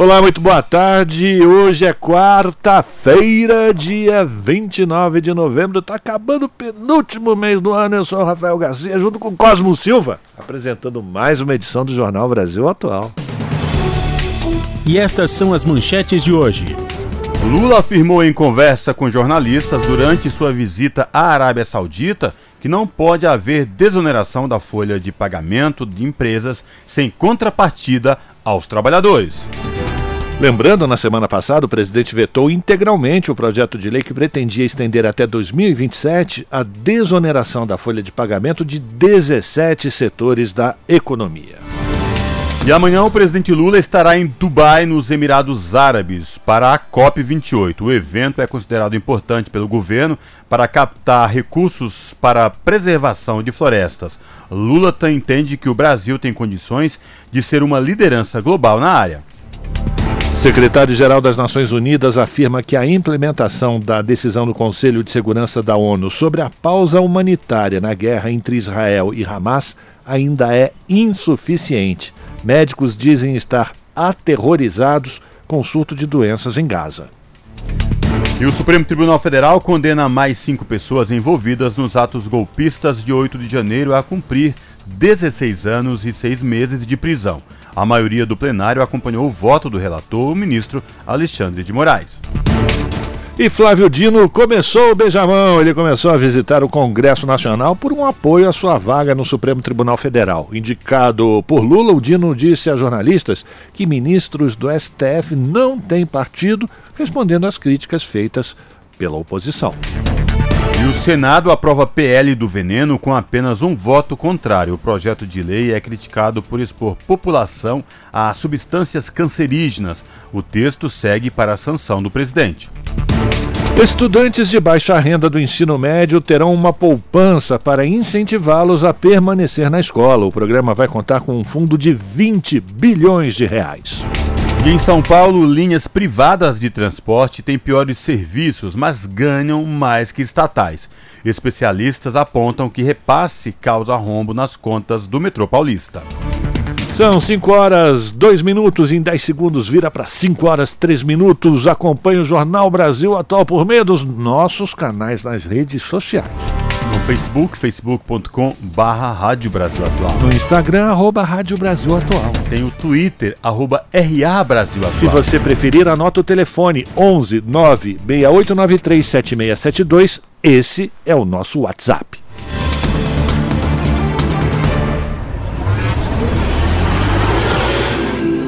Olá, muito boa tarde. Hoje é quarta-feira, dia 29 de novembro. Tá acabando o penúltimo mês do ano. Eu sou o Rafael Garcia, junto com Cosmo Silva, apresentando mais uma edição do Jornal Brasil Atual. E estas são as manchetes de hoje. Lula afirmou em conversa com jornalistas durante sua visita à Arábia Saudita que não pode haver desoneração da folha de pagamento de empresas sem contrapartida aos trabalhadores. Lembrando, na semana passada, o presidente vetou integralmente o projeto de lei que pretendia estender até 2027 a desoneração da folha de pagamento de 17 setores da economia. E amanhã o presidente Lula estará em Dubai, nos Emirados Árabes, para a COP28. O evento é considerado importante pelo governo para captar recursos para a preservação de florestas. Lula entende que o Brasil tem condições de ser uma liderança global na área. Secretário-Geral das Nações Unidas afirma que a implementação da decisão do Conselho de Segurança da ONU sobre a pausa humanitária na guerra entre Israel e Hamas ainda é insuficiente. Médicos dizem estar aterrorizados com o surto de doenças em Gaza. E o Supremo Tribunal Federal condena mais cinco pessoas envolvidas nos atos golpistas de 8 de janeiro a cumprir 16 anos e 6 meses de prisão. A maioria do plenário acompanhou o voto do relator, o ministro Alexandre de Moraes. E Flávio Dino começou o beijamão. Ele começou a visitar o Congresso Nacional por um apoio à sua vaga no Supremo Tribunal Federal. Indicado por Lula, o Dino disse a jornalistas que ministros do STF não têm partido, respondendo às críticas feitas pela oposição. E o Senado aprova PL do veneno com apenas um voto contrário. O projeto de lei é criticado por expor população a substâncias cancerígenas. O texto segue para a sanção do presidente. Estudantes de baixa renda do ensino médio terão uma poupança para incentivá-los a permanecer na escola. O programa vai contar com um fundo de 20 bilhões de reais. E em São Paulo, linhas privadas de transporte têm piores serviços, mas ganham mais que estatais. Especialistas apontam que repasse causa rombo nas contas do metrô paulista. São 5 horas 2 minutos, em 10 segundos vira para 5 horas 3 minutos. Acompanhe o Jornal Brasil Atual por meio dos nossos canais nas redes sociais no Facebook, facebook.com barra Rádio Brasil Atual. No Instagram, arroba Rádio Brasil Atual. Tem o Twitter, arroba RA Brasil Atual. Se você preferir, anota o telefone 11 96893 7672. Esse é o nosso WhatsApp.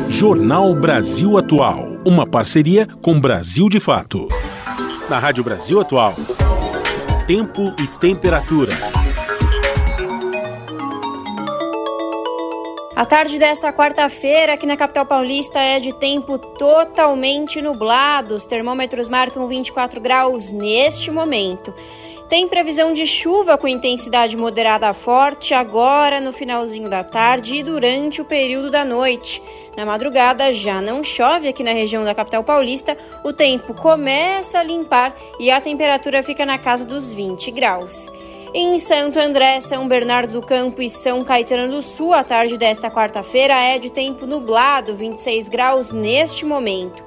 Jornal Brasil Atual, uma parceria com Brasil de Fato. Na Rádio Brasil Atual tempo e temperatura. A tarde desta quarta-feira aqui na capital paulista é de tempo totalmente nublado. Os termômetros marcam 24 graus neste momento. Tem previsão de chuva com intensidade moderada a forte agora no finalzinho da tarde e durante o período da noite. Na madrugada já não chove aqui na região da capital paulista, o tempo começa a limpar e a temperatura fica na casa dos 20 graus. Em Santo André, São Bernardo do Campo e São Caetano do Sul, a tarde desta quarta-feira é de tempo nublado, 26 graus neste momento.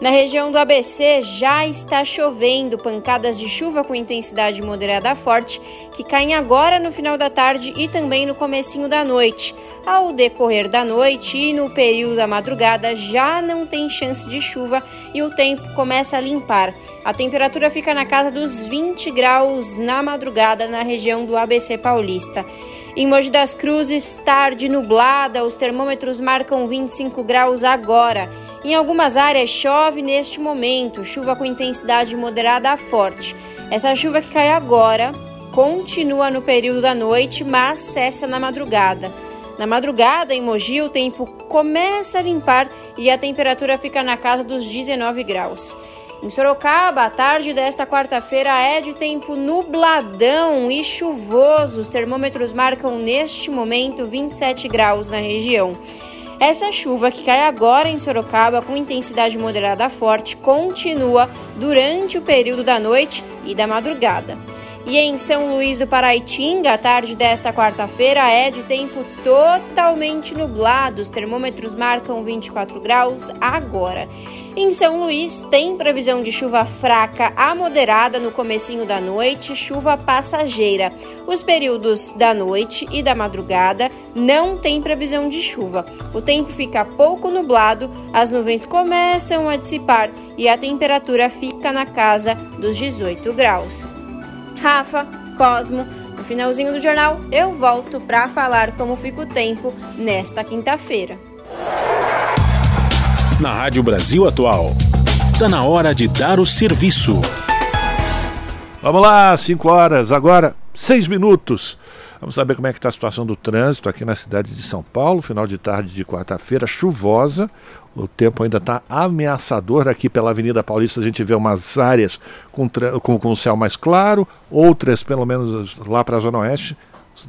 Na região do ABC já está chovendo, pancadas de chuva com intensidade moderada a forte, que caem agora no final da tarde e também no comecinho da noite. Ao decorrer da noite e no período da madrugada já não tem chance de chuva e o tempo começa a limpar. A temperatura fica na casa dos 20 graus na madrugada na região do ABC Paulista. Em Mogi das Cruzes, tarde nublada, os termômetros marcam 25 graus agora. Em algumas áreas chove neste momento, chuva com intensidade moderada a forte. Essa chuva que cai agora continua no período da noite, mas cessa na madrugada. Na madrugada, em Mogi, o tempo começa a limpar e a temperatura fica na casa dos 19 graus. Em Sorocaba, a tarde desta quarta-feira é de tempo nubladão e chuvoso. Os termômetros marcam neste momento 27 graus na região. Essa chuva que cai agora em Sorocaba com intensidade moderada a forte continua durante o período da noite e da madrugada. E em São Luís do Paraitinga, a tarde desta quarta-feira é de tempo totalmente nublado. Os termômetros marcam 24 graus agora. Em São Luís, tem previsão de chuva fraca a moderada no comecinho da noite, chuva passageira. Os períodos da noite e da madrugada não tem previsão de chuva. O tempo fica pouco nublado, as nuvens começam a dissipar e a temperatura fica na casa dos 18 graus. Rafa, Cosmo, no finalzinho do jornal eu volto para falar como fica o tempo nesta quinta-feira na Rádio Brasil Atual. Está na hora de dar o serviço. Vamos lá, 5 horas, agora 6 minutos. Vamos saber como é que está a situação do trânsito aqui na cidade de São Paulo, final de tarde de quarta-feira, chuvosa. O tempo ainda está ameaçador aqui pela Avenida Paulista. A gente vê umas áreas com, com, com o céu mais claro, outras, pelo menos lá para a Zona Oeste,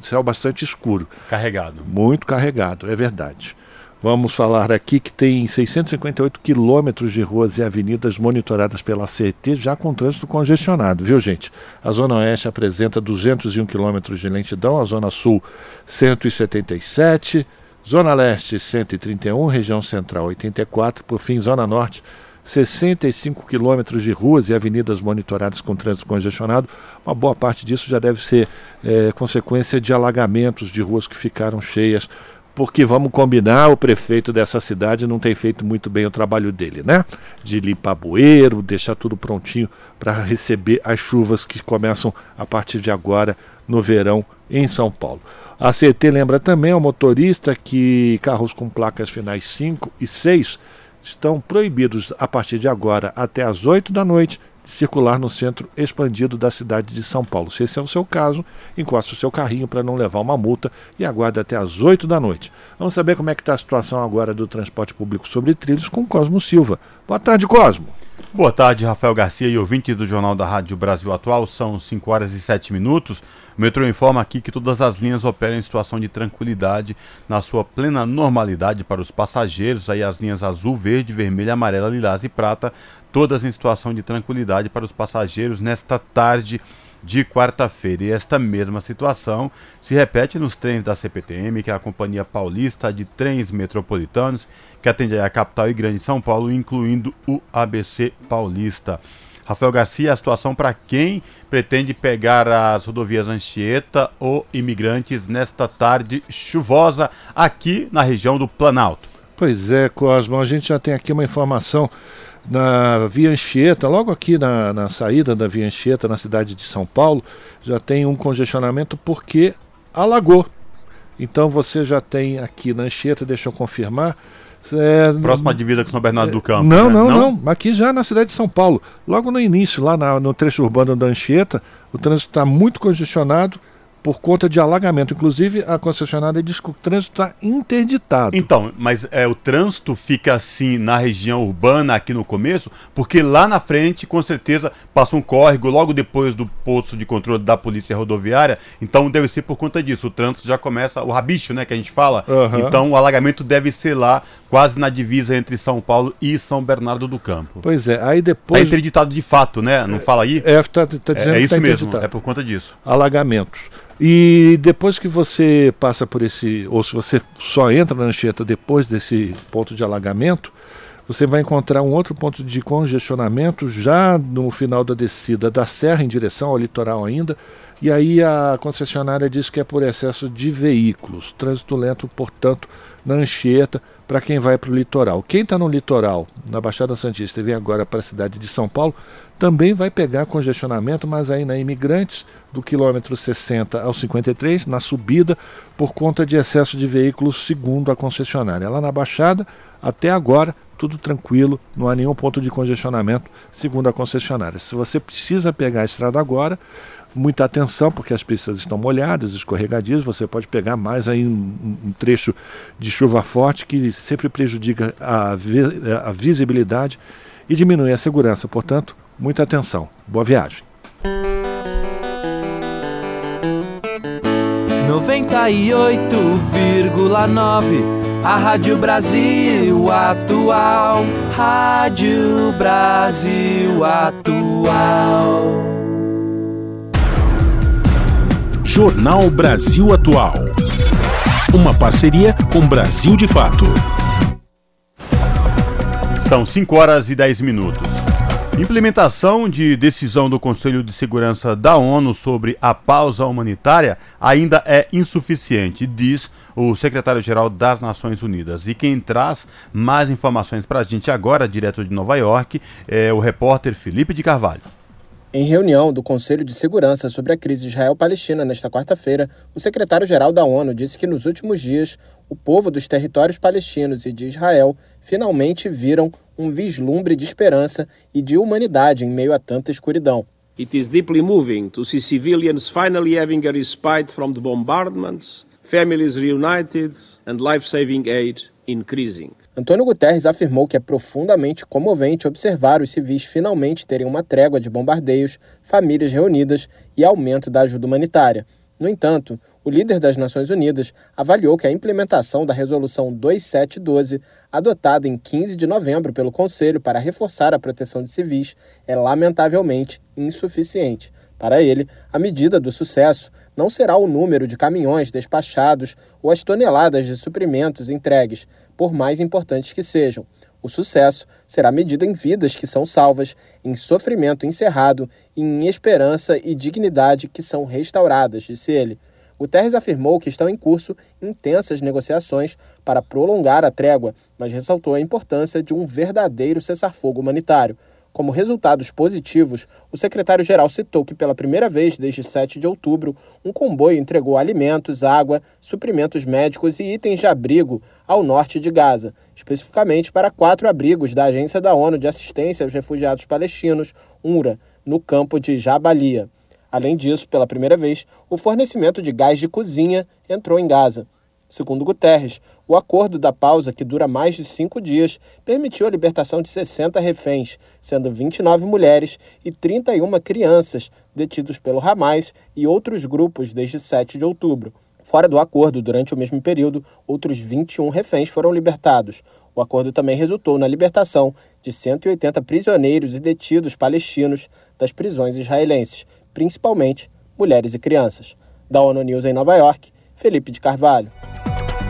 céu bastante escuro. Carregado. Muito carregado, é verdade. Vamos falar aqui que tem 658 quilômetros de ruas e avenidas monitoradas pela CET, já com trânsito congestionado, viu gente? A Zona Oeste apresenta 201 quilômetros de lentidão, a Zona Sul 177, Zona Leste 131, região Central 84, por fim Zona Norte 65 quilômetros de ruas e avenidas monitoradas com trânsito congestionado. Uma boa parte disso já deve ser é, consequência de alagamentos de ruas que ficaram cheias porque vamos combinar, o prefeito dessa cidade não tem feito muito bem o trabalho dele, né? De limpar bueiro, deixar tudo prontinho para receber as chuvas que começam a partir de agora no verão em São Paulo. A CT lembra também ao motorista que carros com placas finais 5 e 6 estão proibidos a partir de agora até às 8 da noite circular no centro expandido da cidade de São Paulo. Se esse é o seu caso, encoste o seu carrinho para não levar uma multa e aguarde até às 8 da noite. Vamos saber como é que está a situação agora do transporte público sobre trilhos com Cosmo Silva. Boa tarde, Cosmo. Boa tarde, Rafael Garcia e ouvintes do Jornal da Rádio Brasil Atual. São 5 horas e 7 minutos. O metrô informa aqui que todas as linhas operam em situação de tranquilidade, na sua plena normalidade para os passageiros. Aí as linhas azul, verde, vermelha, amarela, lilás e prata, todas em situação de tranquilidade para os passageiros nesta tarde de quarta-feira. E esta mesma situação se repete nos trens da CPTM, que é a Companhia Paulista de Trens Metropolitanos, que atende a capital e grande São Paulo, incluindo o ABC Paulista. Rafael Garcia, a situação para quem pretende pegar as rodovias Anchieta ou imigrantes nesta tarde chuvosa aqui na região do Planalto. Pois é, Cosmo, a gente já tem aqui uma informação na Via Anchieta, logo aqui na, na saída da Via Anchieta, na cidade de São Paulo, já tem um congestionamento porque alagou. Então você já tem aqui na Anchieta, deixa eu confirmar. É, Próxima divisa com São Bernardo é, do Campo. Não, né? não, não, não, Aqui já na cidade de São Paulo. Logo no início, lá na, no trecho urbano da Anchieta, o trânsito está muito congestionado por conta de alagamento. Inclusive, a concessionária diz que o trânsito está interditado. Então, mas é, o trânsito fica assim na região urbana, aqui no começo, porque lá na frente, com certeza, passa um córrego logo depois do posto de controle da Polícia Rodoviária. Então, deve ser por conta disso. O trânsito já começa, o rabicho, né, que a gente fala. Uhum. Então, o alagamento deve ser lá, quase na divisa entre São Paulo e São Bernardo do Campo. Pois é, aí depois. Está interditado de fato, né? Não é, fala aí? É, está tá dizendo é, é isso tá mesmo, é por conta disso. Alagamentos. E depois que você passa por esse, ou se você só entra na Anchieta depois desse ponto de alagamento, você vai encontrar um outro ponto de congestionamento já no final da descida da serra em direção ao litoral ainda. E aí a concessionária diz que é por excesso de veículos, trânsito lento, portanto, na Anchieta, para quem vai para o litoral. Quem está no litoral, na Baixada Santista e vem agora para a cidade de São Paulo, também vai pegar congestionamento, mas aí na Imigrantes, do quilômetro 60 ao 53, na subida, por conta de excesso de veículos, segundo a concessionária. Lá na Baixada, até agora, tudo tranquilo, não há nenhum ponto de congestionamento, segundo a concessionária. Se você precisa pegar a estrada agora, muita atenção, porque as pistas estão molhadas, escorregadias, você pode pegar mais aí um, um trecho de chuva forte que sempre prejudica a, a visibilidade e diminuir a segurança. Portanto, muita atenção. Boa viagem. 98,9 a Rádio Brasil Atual, Rádio Brasil Atual. Jornal Brasil Atual. Uma parceria com Brasil de Fato. São 5 horas e 10 minutos. Implementação de decisão do Conselho de Segurança da ONU sobre a pausa humanitária ainda é insuficiente, diz o secretário-geral das Nações Unidas. E quem traz mais informações para a gente agora, direto de Nova York, é o repórter Felipe de Carvalho. Em reunião do Conselho de Segurança sobre a crise Israel-Palestina nesta quarta-feira, o secretário-geral da ONU disse que nos últimos dias o povo dos territórios palestinos e de Israel finalmente viram um vislumbre de esperança e de humanidade em meio a tanta escuridão. It is deeply moving to see civilians finally having a respite from the bombardments, families reunited and life-saving aid increasing. Antônio Guterres afirmou que é profundamente comovente observar os civis finalmente terem uma trégua de bombardeios, famílias reunidas e aumento da ajuda humanitária. No entanto, o líder das Nações Unidas avaliou que a implementação da Resolução 2712, adotada em 15 de novembro pelo Conselho para reforçar a proteção de civis, é lamentavelmente insuficiente. Para ele, a medida do sucesso não será o número de caminhões despachados ou as toneladas de suprimentos entregues, por mais importantes que sejam. O sucesso será medido em vidas que são salvas, em sofrimento encerrado e em esperança e dignidade que são restauradas, disse ele. Guterres afirmou que estão em curso intensas negociações para prolongar a trégua, mas ressaltou a importância de um verdadeiro cessar-fogo humanitário. Como resultados positivos, o secretário-geral citou que pela primeira vez desde 7 de outubro, um comboio entregou alimentos, água, suprimentos médicos e itens de abrigo ao norte de Gaza, especificamente para quatro abrigos da Agência da ONU de Assistência aos Refugiados Palestinos, UNRWA, no campo de Jabalia. Além disso, pela primeira vez, o fornecimento de gás de cozinha entrou em Gaza. Segundo Guterres, o acordo da pausa, que dura mais de cinco dias, permitiu a libertação de 60 reféns, sendo 29 mulheres e 31 crianças detidos pelo Hamas e outros grupos desde 7 de outubro. Fora do acordo, durante o mesmo período, outros 21 reféns foram libertados. O acordo também resultou na libertação de 180 prisioneiros e detidos palestinos das prisões israelenses, principalmente mulheres e crianças. Da ONU News em Nova York, Felipe de Carvalho.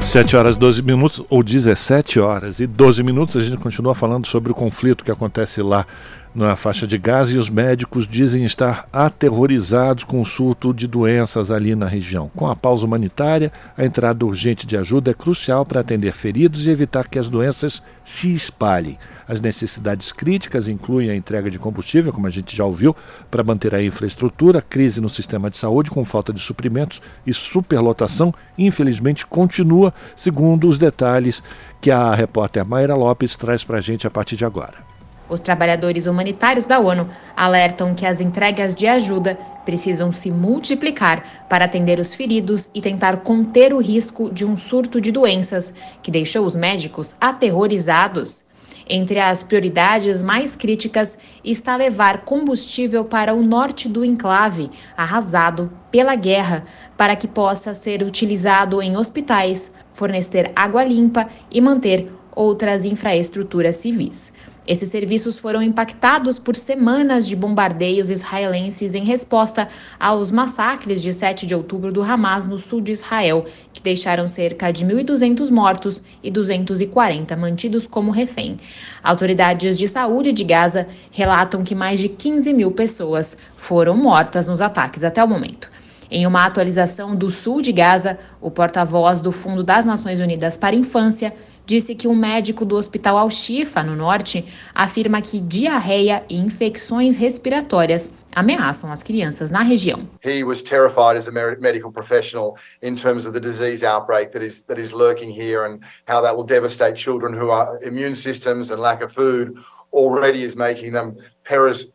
7 horas 12 minutos, ou 17 horas e 12 minutos, a gente continua falando sobre o conflito que acontece lá na faixa de Gaza e os médicos dizem estar aterrorizados com o surto de doenças ali na região. Com a pausa humanitária, a entrada urgente de ajuda é crucial para atender feridos e evitar que as doenças se espalhem. As necessidades críticas incluem a entrega de combustível, como a gente já ouviu, para manter a infraestrutura, crise no sistema de saúde com falta de suprimentos e superlotação, infelizmente continua, segundo os detalhes que a repórter Mayra Lopes traz para a gente a partir de agora. Os trabalhadores humanitários da ONU alertam que as entregas de ajuda precisam se multiplicar para atender os feridos e tentar conter o risco de um surto de doenças que deixou os médicos aterrorizados. Entre as prioridades mais críticas está levar combustível para o norte do enclave, arrasado pela guerra, para que possa ser utilizado em hospitais, fornecer água limpa e manter outras infraestruturas civis. Esses serviços foram impactados por semanas de bombardeios israelenses em resposta aos massacres de 7 de outubro do Hamas no sul de Israel, que deixaram cerca de 1.200 mortos e 240 mantidos como refém. Autoridades de saúde de Gaza relatam que mais de 15 mil pessoas foram mortas nos ataques até o momento. Em uma atualização do sul de Gaza, o porta-voz do Fundo das Nações Unidas para a Infância disse que um médico do Hospital Al-Shifa, no norte, afirma que diarreia e infecções respiratórias ameaçam as crianças na região. He was terrified as a medical professional in terms of the disease outbreak that is that is lurking here and how that will devastate children who are immune systems and lack of food already is making them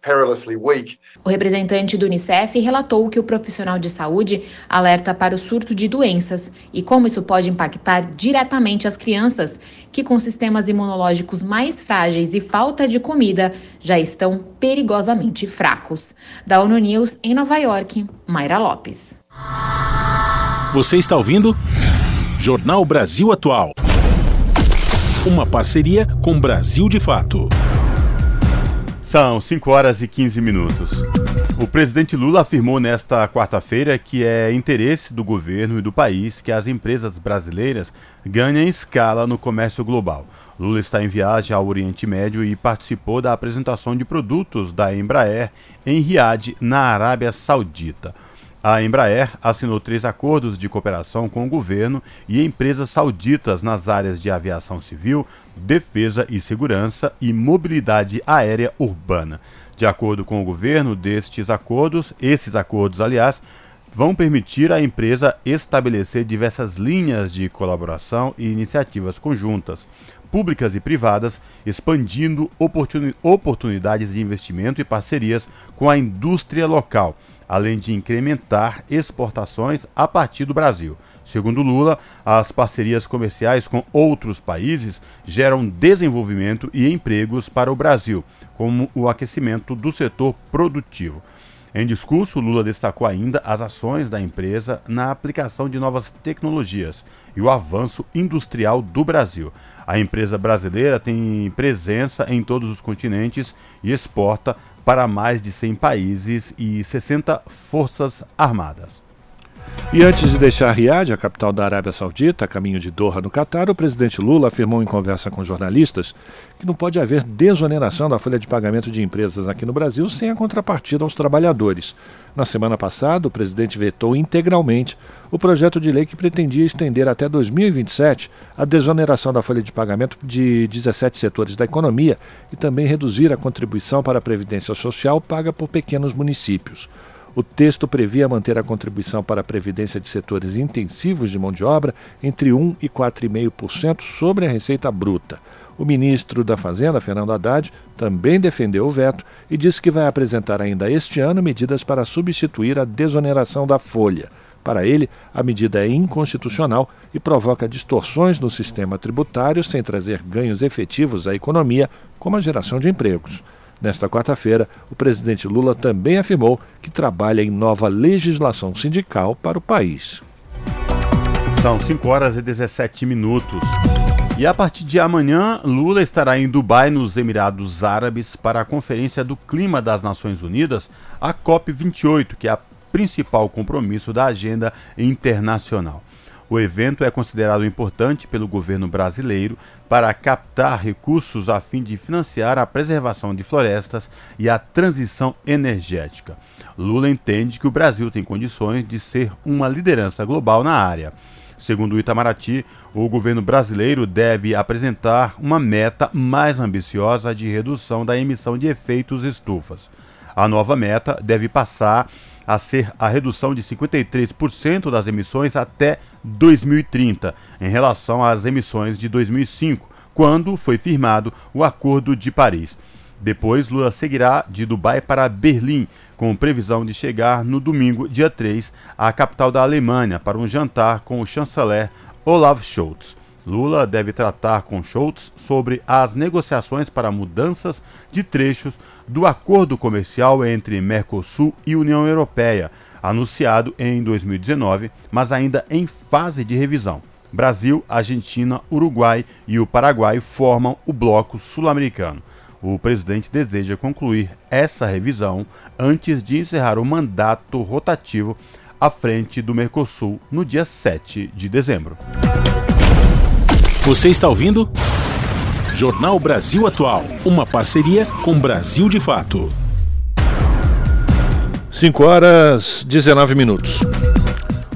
perilously weak. O representante do Unicef relatou que o profissional de saúde alerta para o surto de doenças e como isso pode impactar diretamente as crianças, que com sistemas imunológicos mais frágeis e falta de comida já estão perigosamente fracos. Da ONU News em Nova York, Mayra Lopes. Você está ouvindo? Jornal Brasil Atual. Uma parceria com Brasil de Fato. São 5 horas e 15 minutos. O presidente Lula afirmou nesta quarta-feira que é interesse do governo e do país que as empresas brasileiras ganhem escala no comércio global. Lula está em viagem ao Oriente Médio e participou da apresentação de produtos da Embraer em Riad, na Arábia Saudita. A Embraer assinou três acordos de cooperação com o governo e empresas sauditas nas áreas de aviação civil, defesa e segurança e mobilidade aérea urbana. De acordo com o governo, destes acordos, esses acordos, aliás, vão permitir à empresa estabelecer diversas linhas de colaboração e iniciativas conjuntas, públicas e privadas, expandindo oportunidades de investimento e parcerias com a indústria local além de incrementar exportações a partir do Brasil. Segundo Lula, as parcerias comerciais com outros países geram desenvolvimento e empregos para o Brasil, como o aquecimento do setor produtivo. Em discurso, Lula destacou ainda as ações da empresa na aplicação de novas tecnologias e o avanço industrial do Brasil. A empresa brasileira tem presença em todos os continentes e exporta para mais de 100 países e 60 forças armadas. E antes de deixar Riad, a capital da Arábia Saudita, a caminho de Doha, no Catar, o presidente Lula afirmou em conversa com jornalistas que não pode haver desoneração da folha de pagamento de empresas aqui no Brasil sem a contrapartida aos trabalhadores. Na semana passada, o presidente vetou integralmente o projeto de lei que pretendia estender até 2027 a desoneração da folha de pagamento de 17 setores da economia e também reduzir a contribuição para a Previdência Social paga por pequenos municípios. O texto previa manter a contribuição para a previdência de setores intensivos de mão de obra entre 1 e 4,5% sobre a receita bruta. O ministro da Fazenda, Fernando Haddad, também defendeu o veto e disse que vai apresentar ainda este ano medidas para substituir a desoneração da folha. Para ele, a medida é inconstitucional e provoca distorções no sistema tributário sem trazer ganhos efetivos à economia, como a geração de empregos. Nesta quarta-feira, o presidente Lula também afirmou que trabalha em nova legislação sindical para o país. São 5 horas e 17 minutos. E a partir de amanhã, Lula estará em Dubai, nos Emirados Árabes, para a Conferência do Clima das Nações Unidas, a COP28, que é a principal compromisso da agenda internacional. O evento é considerado importante pelo governo brasileiro para captar recursos a fim de financiar a preservação de florestas e a transição energética. Lula entende que o Brasil tem condições de ser uma liderança global na área. Segundo o Itamaraty, o governo brasileiro deve apresentar uma meta mais ambiciosa de redução da emissão de efeitos estufas. A nova meta deve passar a ser a redução de 53% das emissões até 2030, em relação às emissões de 2005, quando foi firmado o Acordo de Paris. Depois, Lula seguirá de Dubai para Berlim, com previsão de chegar no domingo, dia 3, à capital da Alemanha, para um jantar com o chanceler Olaf Scholz. Lula deve tratar com Scholz sobre as negociações para mudanças de trechos do acordo comercial entre Mercosul e União Europeia, anunciado em 2019, mas ainda em fase de revisão. Brasil, Argentina, Uruguai e o Paraguai formam o bloco sul-americano. O presidente deseja concluir essa revisão antes de encerrar o mandato rotativo à frente do Mercosul no dia 7 de dezembro. Você está ouvindo? Jornal Brasil Atual, uma parceria com Brasil de Fato. 5 horas 19 minutos.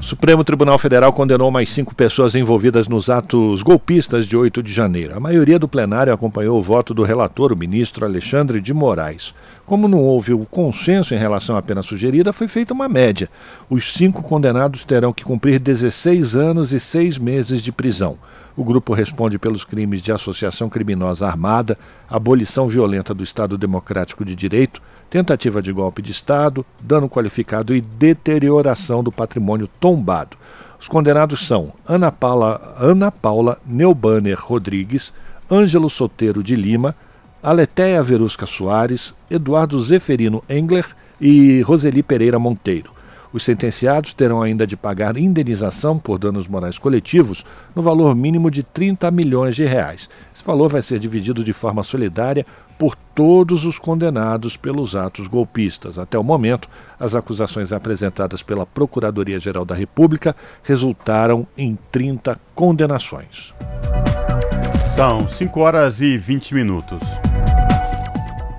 Supremo Tribunal Federal condenou mais cinco pessoas envolvidas nos atos golpistas de 8 de janeiro. A maioria do plenário acompanhou o voto do relator, o ministro Alexandre de Moraes. Como não houve o consenso em relação à pena sugerida, foi feita uma média. Os cinco condenados terão que cumprir 16 anos e seis meses de prisão. O grupo responde pelos crimes de associação criminosa armada, abolição violenta do Estado Democrático de Direito, tentativa de golpe de Estado, dano qualificado e deterioração do patrimônio tombado. Os condenados são Ana Paula, Ana Paula Neubanner Rodrigues, Ângelo Soteiro de Lima, Aleteia Verusca Soares, Eduardo Zeferino Engler e Roseli Pereira Monteiro. Os sentenciados terão ainda de pagar indenização por danos morais coletivos no valor mínimo de 30 milhões de reais. Esse valor vai ser dividido de forma solidária por todos os condenados pelos atos golpistas. Até o momento, as acusações apresentadas pela Procuradoria-Geral da República resultaram em 30 condenações. São 5 horas e 20 minutos.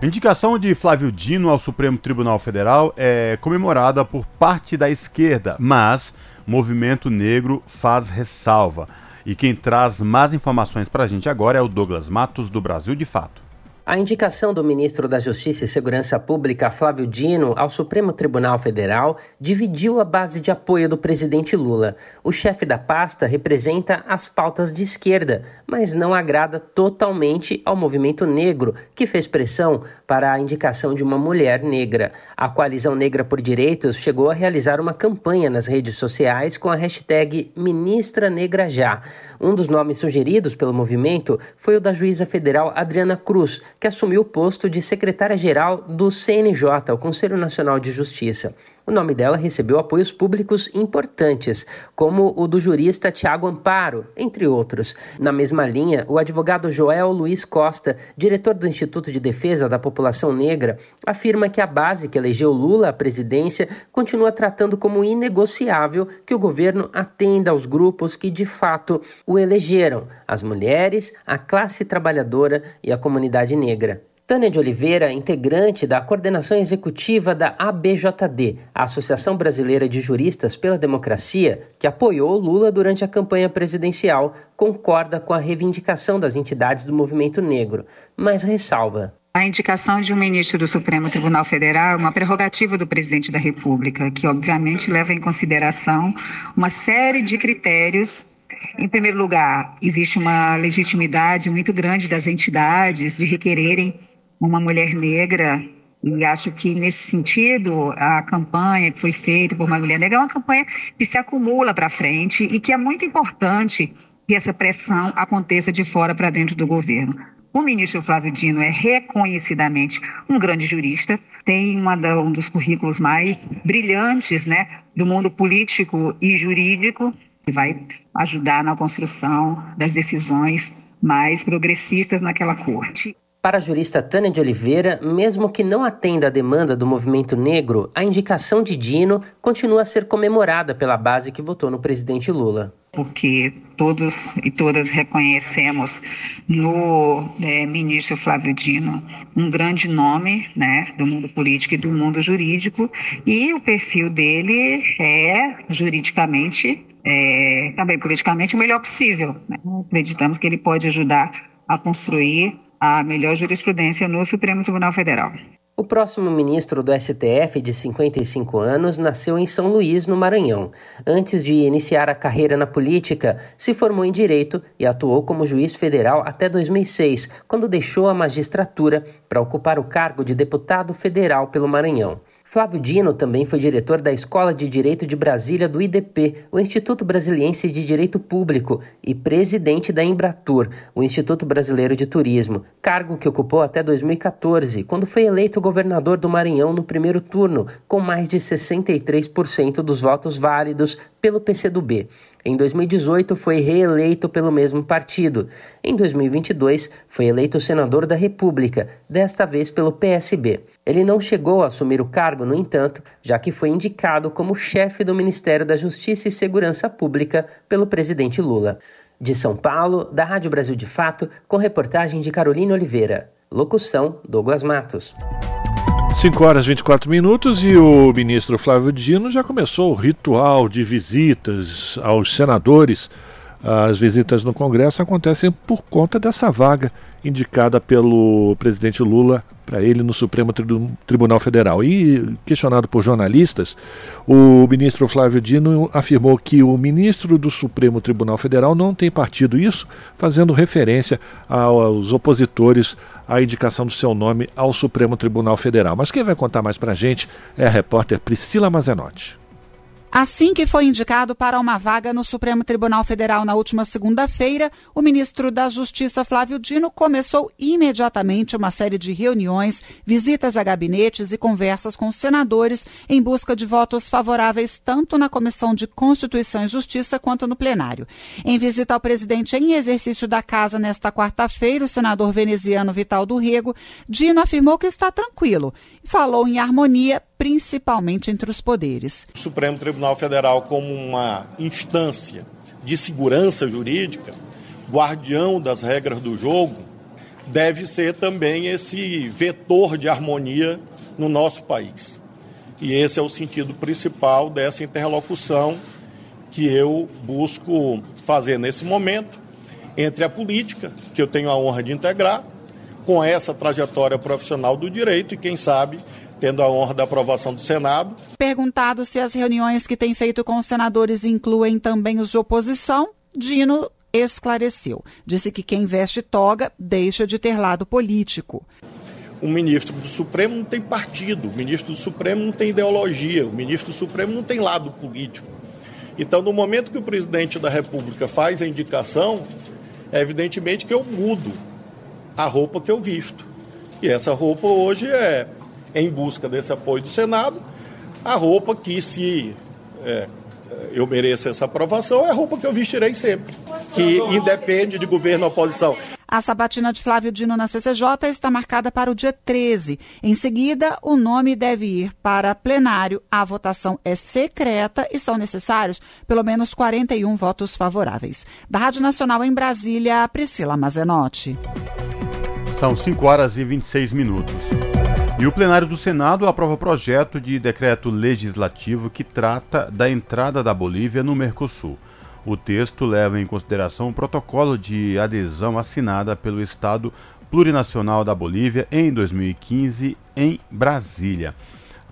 Indicação de Flávio Dino ao Supremo Tribunal Federal é comemorada por parte da esquerda, mas Movimento Negro faz ressalva. E quem traz mais informações para a gente agora é o Douglas Matos, do Brasil de Fato. A indicação do ministro da Justiça e Segurança Pública, Flávio Dino, ao Supremo Tribunal Federal dividiu a base de apoio do presidente Lula. O chefe da pasta representa as pautas de esquerda, mas não agrada totalmente ao movimento negro, que fez pressão para a indicação de uma mulher negra. A Coalizão Negra por Direitos chegou a realizar uma campanha nas redes sociais com a hashtag Ministra Negra Já. Um dos nomes sugeridos pelo movimento foi o da juíza federal Adriana Cruz, que assumiu o posto de secretária-geral do CNJ, o Conselho Nacional de Justiça. O nome dela recebeu apoios públicos importantes, como o do jurista Tiago Amparo, entre outros. Na mesma linha, o advogado Joel Luiz Costa, diretor do Instituto de Defesa da População Negra, afirma que a base que elegeu Lula à presidência continua tratando como inegociável que o governo atenda aos grupos que de fato o elegeram: as mulheres, a classe trabalhadora e a comunidade negra. Tânia de Oliveira, integrante da coordenação executiva da ABJD, a Associação Brasileira de Juristas pela Democracia, que apoiou Lula durante a campanha presidencial, concorda com a reivindicação das entidades do movimento negro, mas ressalva. A indicação de um ministro do Supremo Tribunal Federal é uma prerrogativa do presidente da República, que obviamente leva em consideração uma série de critérios em primeiro lugar, existe uma legitimidade muito grande das entidades de requererem uma mulher negra e acho que, nesse sentido, a campanha que foi feita por uma mulher negra é uma campanha que se acumula para frente e que é muito importante que essa pressão aconteça de fora para dentro do governo. O ministro Flávio Dino é reconhecidamente um grande jurista, tem da, um dos currículos mais brilhantes né, do mundo político e jurídico, e vai ajudar na construção das decisões mais progressistas naquela corte. Para a jurista Tânia de Oliveira, mesmo que não atenda à demanda do movimento negro, a indicação de Dino continua a ser comemorada pela base que votou no presidente Lula. Porque todos e todas reconhecemos no é, ministro Flávio Dino um grande nome né, do mundo político e do mundo jurídico, e o perfil dele é juridicamente, é, também politicamente, o melhor possível. Né? Acreditamos que ele pode ajudar a construir a melhor jurisprudência no Supremo Tribunal Federal. O próximo ministro do STF, de 55 anos, nasceu em São Luís, no Maranhão. Antes de iniciar a carreira na política, se formou em direito e atuou como juiz federal até 2006, quando deixou a magistratura para ocupar o cargo de deputado federal pelo Maranhão. Flávio Dino também foi diretor da Escola de Direito de Brasília do IDP, o Instituto Brasiliense de Direito Público, e presidente da Embratur, o Instituto Brasileiro de Turismo, cargo que ocupou até 2014, quando foi eleito governador do Maranhão no primeiro turno, com mais de 63% dos votos válidos pelo PCdoB. Em 2018, foi reeleito pelo mesmo partido. Em 2022, foi eleito senador da República, desta vez pelo PSB. Ele não chegou a assumir o cargo, no entanto, já que foi indicado como chefe do Ministério da Justiça e Segurança Pública pelo presidente Lula. De São Paulo, da Rádio Brasil de Fato, com reportagem de Carolina Oliveira. Locução: Douglas Matos. 5 horas e 24 minutos e o ministro Flávio Dino já começou o ritual de visitas aos senadores. As visitas no Congresso acontecem por conta dessa vaga indicada pelo presidente Lula para ele no Supremo Tribunal Federal. E questionado por jornalistas, o ministro Flávio Dino afirmou que o ministro do Supremo Tribunal Federal não tem partido, isso fazendo referência aos opositores à indicação do seu nome ao Supremo Tribunal Federal. Mas quem vai contar mais para a gente é a repórter Priscila Mazenotti. Assim que foi indicado para uma vaga no Supremo Tribunal Federal na última segunda-feira, o ministro da Justiça Flávio Dino começou imediatamente uma série de reuniões, visitas a gabinetes e conversas com senadores em busca de votos favoráveis tanto na Comissão de Constituição e Justiça quanto no plenário. Em visita ao presidente em exercício da casa nesta quarta-feira, o senador veneziano Vital do Rego, Dino afirmou que está tranquilo e falou em harmonia principalmente entre os poderes. O Supremo Tribunal Federal, como uma instância de segurança jurídica, guardião das regras do jogo, deve ser também esse vetor de harmonia no nosso país. E esse é o sentido principal dessa interlocução que eu busco fazer nesse momento entre a política, que eu tenho a honra de integrar, com essa trajetória profissional do direito e, quem sabe, tendo a honra da aprovação do Senado. Perguntado se as reuniões que tem feito com os senadores incluem também os de oposição, Dino esclareceu. Disse que quem veste toga deixa de ter lado político. O ministro do Supremo não tem partido, o ministro do Supremo não tem ideologia, o ministro do Supremo não tem lado político. Então, no momento que o presidente da República faz a indicação, é evidentemente que eu mudo a roupa que eu visto. E essa roupa hoje é em busca desse apoio do Senado, a roupa que, se é, eu mereço essa aprovação, é a roupa que eu vestirei sempre, que independe de governo ou oposição. A sabatina de Flávio Dino na CCJ está marcada para o dia 13. Em seguida, o nome deve ir para plenário. A votação é secreta e são necessários pelo menos 41 votos favoráveis. Da Rádio Nacional em Brasília, Priscila Mazenotti. São 5 horas e 26 minutos. E o plenário do Senado aprova projeto de decreto legislativo que trata da entrada da Bolívia no Mercosul. O texto leva em consideração o protocolo de adesão assinada pelo Estado Plurinacional da Bolívia em 2015 em Brasília.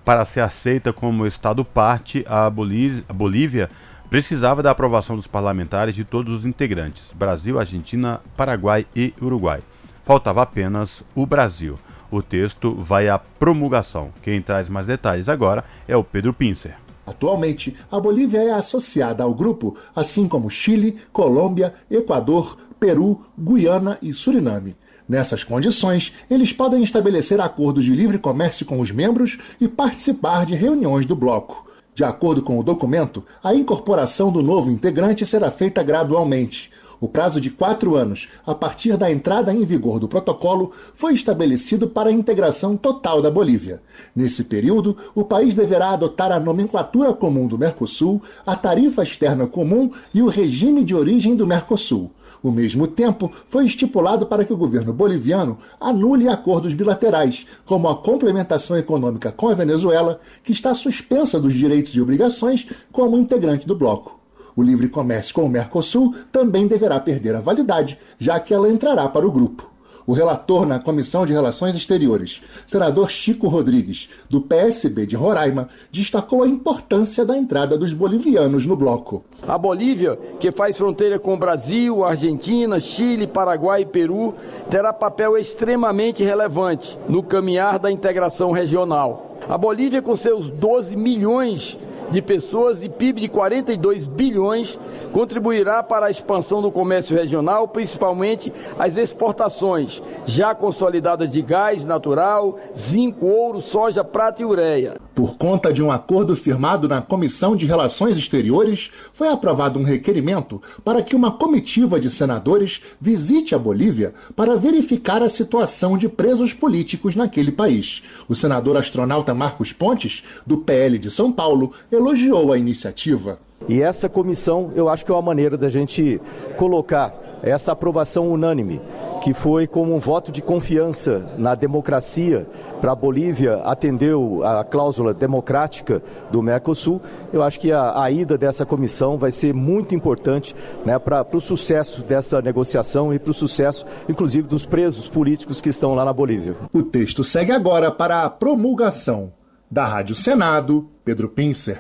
Para ser aceita como Estado parte, a Bolívia precisava da aprovação dos parlamentares de todos os integrantes: Brasil, Argentina, Paraguai e Uruguai. Faltava apenas o Brasil o texto vai à promulgação. Quem traz mais detalhes agora é o Pedro Pincer. Atualmente, a Bolívia é associada ao grupo, assim como Chile, Colômbia, Equador, Peru, Guiana e Suriname. Nessas condições, eles podem estabelecer acordos de livre comércio com os membros e participar de reuniões do bloco. De acordo com o documento, a incorporação do novo integrante será feita gradualmente. O prazo de quatro anos, a partir da entrada em vigor do protocolo, foi estabelecido para a integração total da Bolívia. Nesse período, o país deverá adotar a nomenclatura comum do Mercosul, a tarifa externa comum e o regime de origem do Mercosul. O mesmo tempo foi estipulado para que o governo boliviano anule acordos bilaterais, como a complementação econômica com a Venezuela, que está suspensa dos direitos e obrigações como integrante do bloco. O livre comércio com o Mercosul também deverá perder a validade, já que ela entrará para o grupo. O relator na Comissão de Relações Exteriores, senador Chico Rodrigues, do PSB de Roraima, destacou a importância da entrada dos bolivianos no bloco. A Bolívia, que faz fronteira com o Brasil, Argentina, Chile, Paraguai e Peru, terá papel extremamente relevante no caminhar da integração regional. A Bolívia, com seus 12 milhões de pessoas e PIB de 42 bilhões contribuirá para a expansão do comércio regional, principalmente as exportações já consolidadas de gás natural, zinco, ouro, soja, prata e ureia. Por conta de um acordo firmado na Comissão de Relações Exteriores, foi aprovado um requerimento para que uma comitiva de senadores visite a Bolívia para verificar a situação de presos políticos naquele país. O senador astronauta Marcos Pontes, do PL de São Paulo, elogiou a iniciativa. E essa comissão, eu acho que é uma maneira da gente colocar essa aprovação unânime que foi como um voto de confiança na democracia para a Bolívia, atendeu a cláusula democrática do Mercosul. Eu acho que a, a ida dessa comissão vai ser muito importante né, para o sucesso dessa negociação e para o sucesso, inclusive, dos presos políticos que estão lá na Bolívia. O texto segue agora para a promulgação. Da Rádio Senado, Pedro Pincer.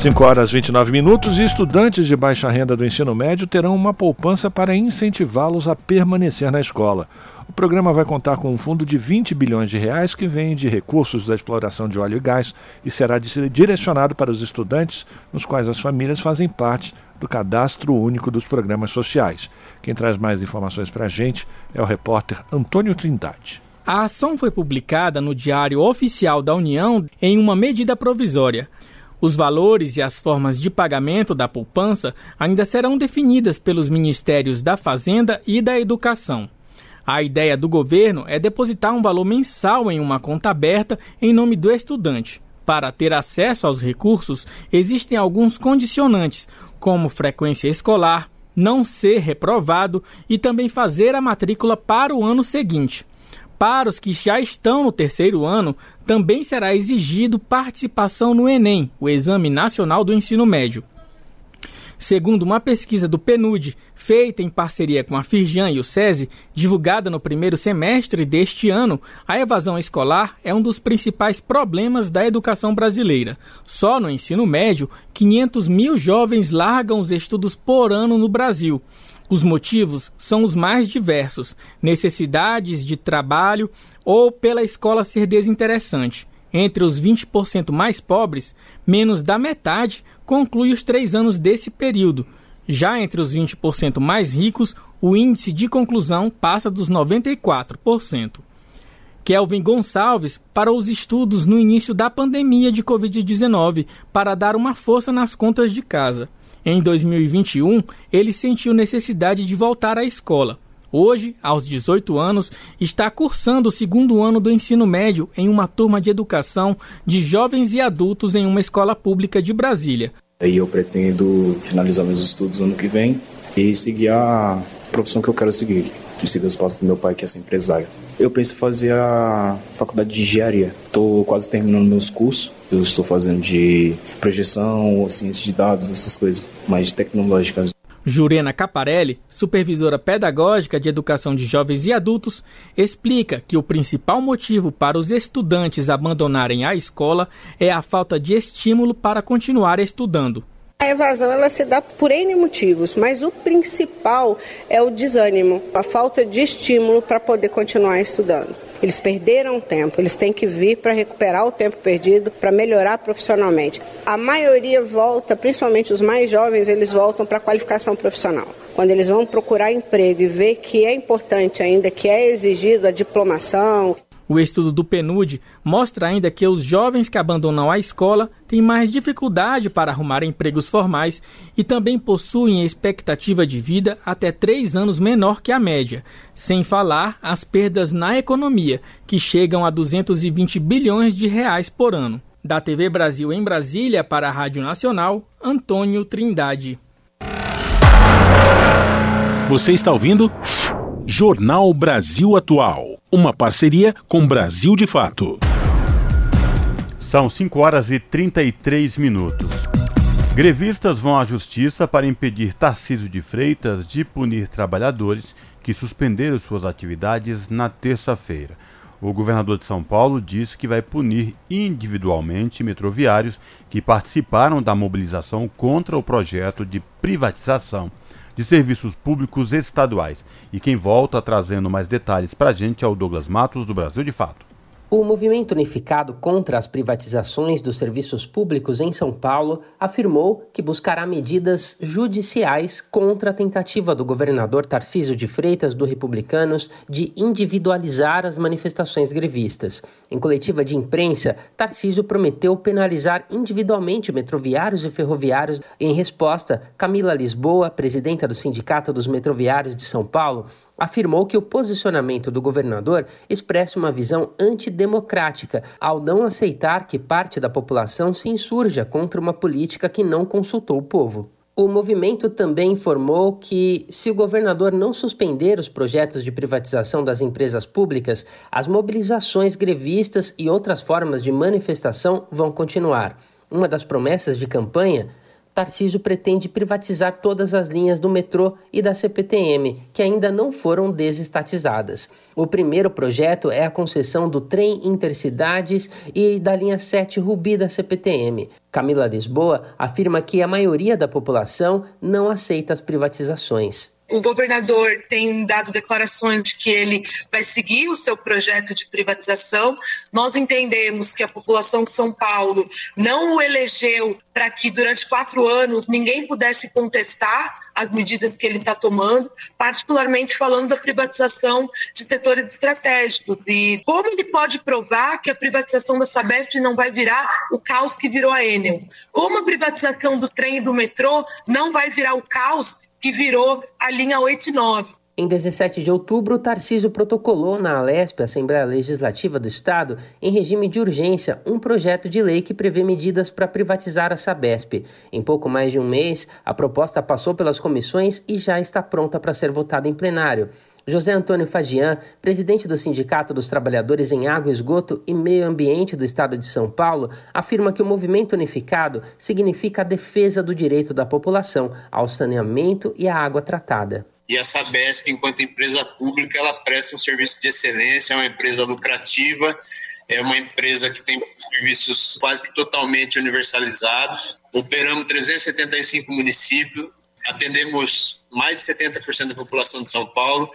5 horas 29 minutos e estudantes de baixa renda do ensino médio terão uma poupança para incentivá-los a permanecer na escola. O programa vai contar com um fundo de 20 bilhões de reais que vem de recursos da exploração de óleo e gás e será direcionado para os estudantes, nos quais as famílias fazem parte do cadastro único dos programas sociais. Quem traz mais informações para a gente é o repórter Antônio Trindade. A ação foi publicada no Diário Oficial da União em uma medida provisória. Os valores e as formas de pagamento da poupança ainda serão definidas pelos Ministérios da Fazenda e da Educação. A ideia do governo é depositar um valor mensal em uma conta aberta em nome do estudante. Para ter acesso aos recursos, existem alguns condicionantes, como frequência escolar, não ser reprovado e também fazer a matrícula para o ano seguinte. Para os que já estão no terceiro ano, também será exigido participação no Enem, o Exame Nacional do Ensino Médio. Segundo uma pesquisa do PNUD, feita em parceria com a Firjan e o SESI, divulgada no primeiro semestre deste ano, a evasão escolar é um dos principais problemas da educação brasileira. Só no ensino médio, 500 mil jovens largam os estudos por ano no Brasil. Os motivos são os mais diversos: necessidades de trabalho ou pela escola ser desinteressante. Entre os 20% mais pobres, menos da metade conclui os três anos desse período. Já entre os 20% mais ricos, o índice de conclusão passa dos 94%. Kelvin Gonçalves para os estudos no início da pandemia de Covid-19 para dar uma força nas contas de casa. Em 2021, ele sentiu necessidade de voltar à escola. Hoje, aos 18 anos, está cursando o segundo ano do ensino médio em uma turma de educação de jovens e adultos em uma escola pública de Brasília. Aí eu pretendo finalizar meus estudos ano que vem e seguir a profissão que eu quero seguir, de seguir os passos do meu pai, que é ser empresário. Eu penso fazer a faculdade de engenharia. Estou quase terminando meus cursos. Eu estou fazendo de projeção, ciência de dados, essas coisas mais tecnológicas. Jurena Caparelli, supervisora pedagógica de educação de jovens e adultos, explica que o principal motivo para os estudantes abandonarem a escola é a falta de estímulo para continuar estudando. A evasão ela se dá por N motivos, mas o principal é o desânimo, a falta de estímulo para poder continuar estudando. Eles perderam tempo, eles têm que vir para recuperar o tempo perdido, para melhorar profissionalmente. A maioria volta, principalmente os mais jovens, eles voltam para a qualificação profissional. Quando eles vão procurar emprego e ver que é importante ainda, que é exigido a diplomação, o estudo do PNUD mostra ainda que os jovens que abandonam a escola têm mais dificuldade para arrumar empregos formais e também possuem expectativa de vida até três anos menor que a média, sem falar as perdas na economia, que chegam a 220 bilhões de reais por ano. Da TV Brasil em Brasília para a Rádio Nacional, Antônio Trindade. Você está ouvindo? Jornal Brasil Atual. Uma parceria com Brasil de Fato. São 5 horas e 33 minutos. Grevistas vão à justiça para impedir Tarcísio de Freitas de punir trabalhadores que suspenderam suas atividades na terça-feira. O governador de São Paulo disse que vai punir individualmente metroviários que participaram da mobilização contra o projeto de privatização de serviços públicos estaduais. E quem volta trazendo mais detalhes para a gente é o Douglas Matos, do Brasil de Fato. O movimento unificado contra as privatizações dos serviços públicos em São Paulo afirmou que buscará medidas judiciais contra a tentativa do governador Tarcísio de Freitas, do Republicanos, de individualizar as manifestações grevistas. Em coletiva de imprensa, Tarcísio prometeu penalizar individualmente metroviários e ferroviários. Em resposta, Camila Lisboa, presidenta do Sindicato dos Metroviários de São Paulo, afirmou que o posicionamento do governador expressa uma visão antidemocrática ao não aceitar que parte da população se insurja contra uma política que não consultou o povo. O movimento também informou que, se o governador não suspender os projetos de privatização das empresas públicas, as mobilizações grevistas e outras formas de manifestação vão continuar. Uma das promessas de campanha Tarcísio pretende privatizar todas as linhas do metrô e da CPTM, que ainda não foram desestatizadas. O primeiro projeto é a concessão do trem Intercidades e da linha 7 Rubi da CPTM. Camila Lisboa afirma que a maioria da população não aceita as privatizações. O governador tem dado declarações de que ele vai seguir o seu projeto de privatização. Nós entendemos que a população de São Paulo não o elegeu para que durante quatro anos ninguém pudesse contestar as medidas que ele está tomando, particularmente falando da privatização de setores estratégicos. E como ele pode provar que a privatização da Sabesp não vai virar o caos que virou a Enel? Como a privatização do trem e do metrô não vai virar o caos que virou a linha 8 e 9. Em 17 de outubro, Tarcísio protocolou na Alesp, Assembleia Legislativa do Estado, em regime de urgência, um projeto de lei que prevê medidas para privatizar a Sabesp. Em pouco mais de um mês, a proposta passou pelas comissões e já está pronta para ser votada em plenário. José Antônio Fagian, presidente do Sindicato dos Trabalhadores em Água, Esgoto e Meio Ambiente do Estado de São Paulo, afirma que o movimento unificado significa a defesa do direito da população ao saneamento e à água tratada. E a Sabesp, enquanto empresa pública, ela presta um serviço de excelência, é uma empresa lucrativa, é uma empresa que tem serviços quase que totalmente universalizados. Operamos 375 municípios, atendemos mais de 70% da população de São Paulo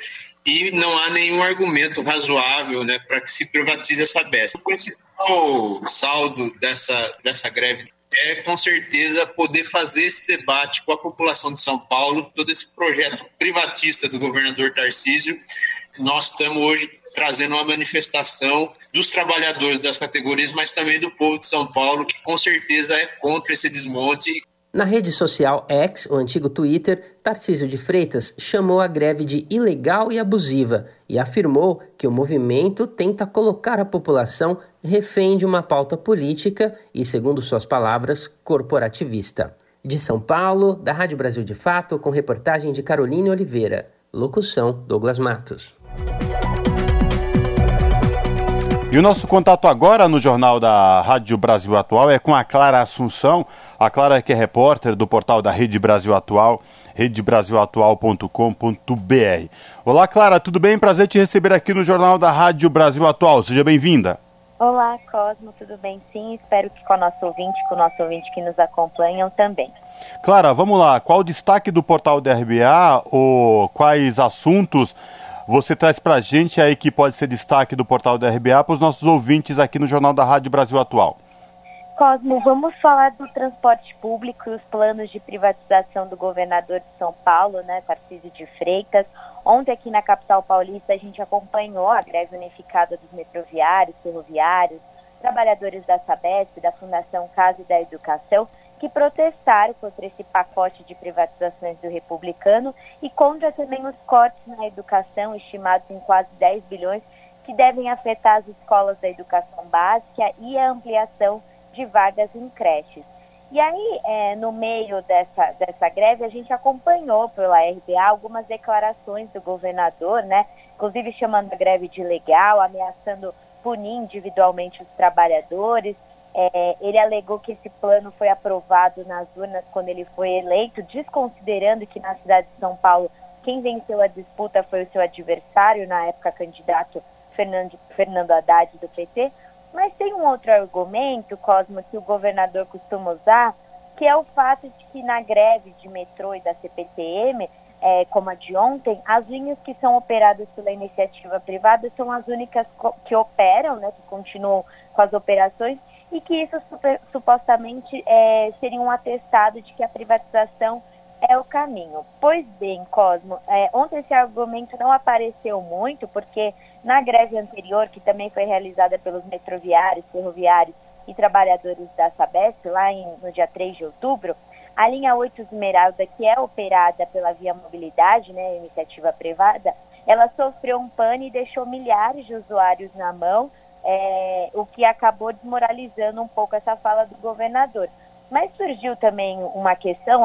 e não há nenhum argumento razoável né, para que se privatize essa BES. O principal saldo dessa, dessa greve é, com certeza, poder fazer esse debate com a população de São Paulo, todo esse projeto privatista do governador Tarcísio. Nós estamos hoje trazendo uma manifestação dos trabalhadores das categorias, mas também do povo de São Paulo, que com certeza é contra esse desmonte na rede social X, o antigo Twitter, Tarcísio de Freitas chamou a greve de ilegal e abusiva e afirmou que o movimento tenta colocar a população refém de uma pauta política e, segundo suas palavras, corporativista. De São Paulo, da Rádio Brasil de Fato, com reportagem de Caroline Oliveira. Locução: Douglas Matos. E o nosso contato agora no Jornal da Rádio Brasil Atual é com a Clara Assunção. A Clara que é repórter do portal da Rede Brasil Atual, redebrasilatual.com.br. Olá, Clara, tudo bem? Prazer te receber aqui no Jornal da Rádio Brasil Atual. Seja bem-vinda. Olá, Cosmo, tudo bem? Sim, espero que com o nosso ouvinte, com o nosso ouvinte que nos acompanham também. Clara, vamos lá. Qual o destaque do portal da RBA ou quais assuntos você traz para a gente aí que pode ser destaque do portal da RBA para os nossos ouvintes aqui no Jornal da Rádio Brasil Atual. Cosmo, vamos falar do transporte público e os planos de privatização do governador de São Paulo, né, Tarcísio de Freitas. Ontem aqui na capital paulista a gente acompanhou a greve unificada dos metroviários, ferroviários, trabalhadores da Sabesp, da Fundação Casa e da Educação, que protestaram contra esse pacote de privatizações do republicano e contra também os cortes na educação, estimados em quase 10 bilhões, que devem afetar as escolas da educação básica e a ampliação de vagas em creches. E aí, é, no meio dessa, dessa greve, a gente acompanhou pela RBA algumas declarações do governador, né? Inclusive chamando a greve de legal, ameaçando punir individualmente os trabalhadores, é, ele alegou que esse plano foi aprovado nas urnas quando ele foi eleito, desconsiderando que na cidade de São Paulo quem venceu a disputa foi o seu adversário, na época candidato Fernando, Fernando Haddad do PT. Mas tem um outro argumento, Cosmo, que o governador costuma usar, que é o fato de que na greve de metrô e da CPTM, é, como a de ontem, as linhas que são operadas pela iniciativa privada são as únicas que operam, né, que continuam com as operações, e que isso super, supostamente é, seria um atestado de que a privatização é o caminho. Pois bem, Cosmo, é, ontem esse argumento não apareceu muito, porque na greve anterior, que também foi realizada pelos metroviários, ferroviários e trabalhadores da Sabesp, lá em, no dia 3 de outubro, a linha 8 Esmeralda, que é operada pela Via Mobilidade, né, iniciativa privada, ela sofreu um pane e deixou milhares de usuários na mão, é, o que acabou desmoralizando um pouco essa fala do governador. Mas surgiu também uma questão,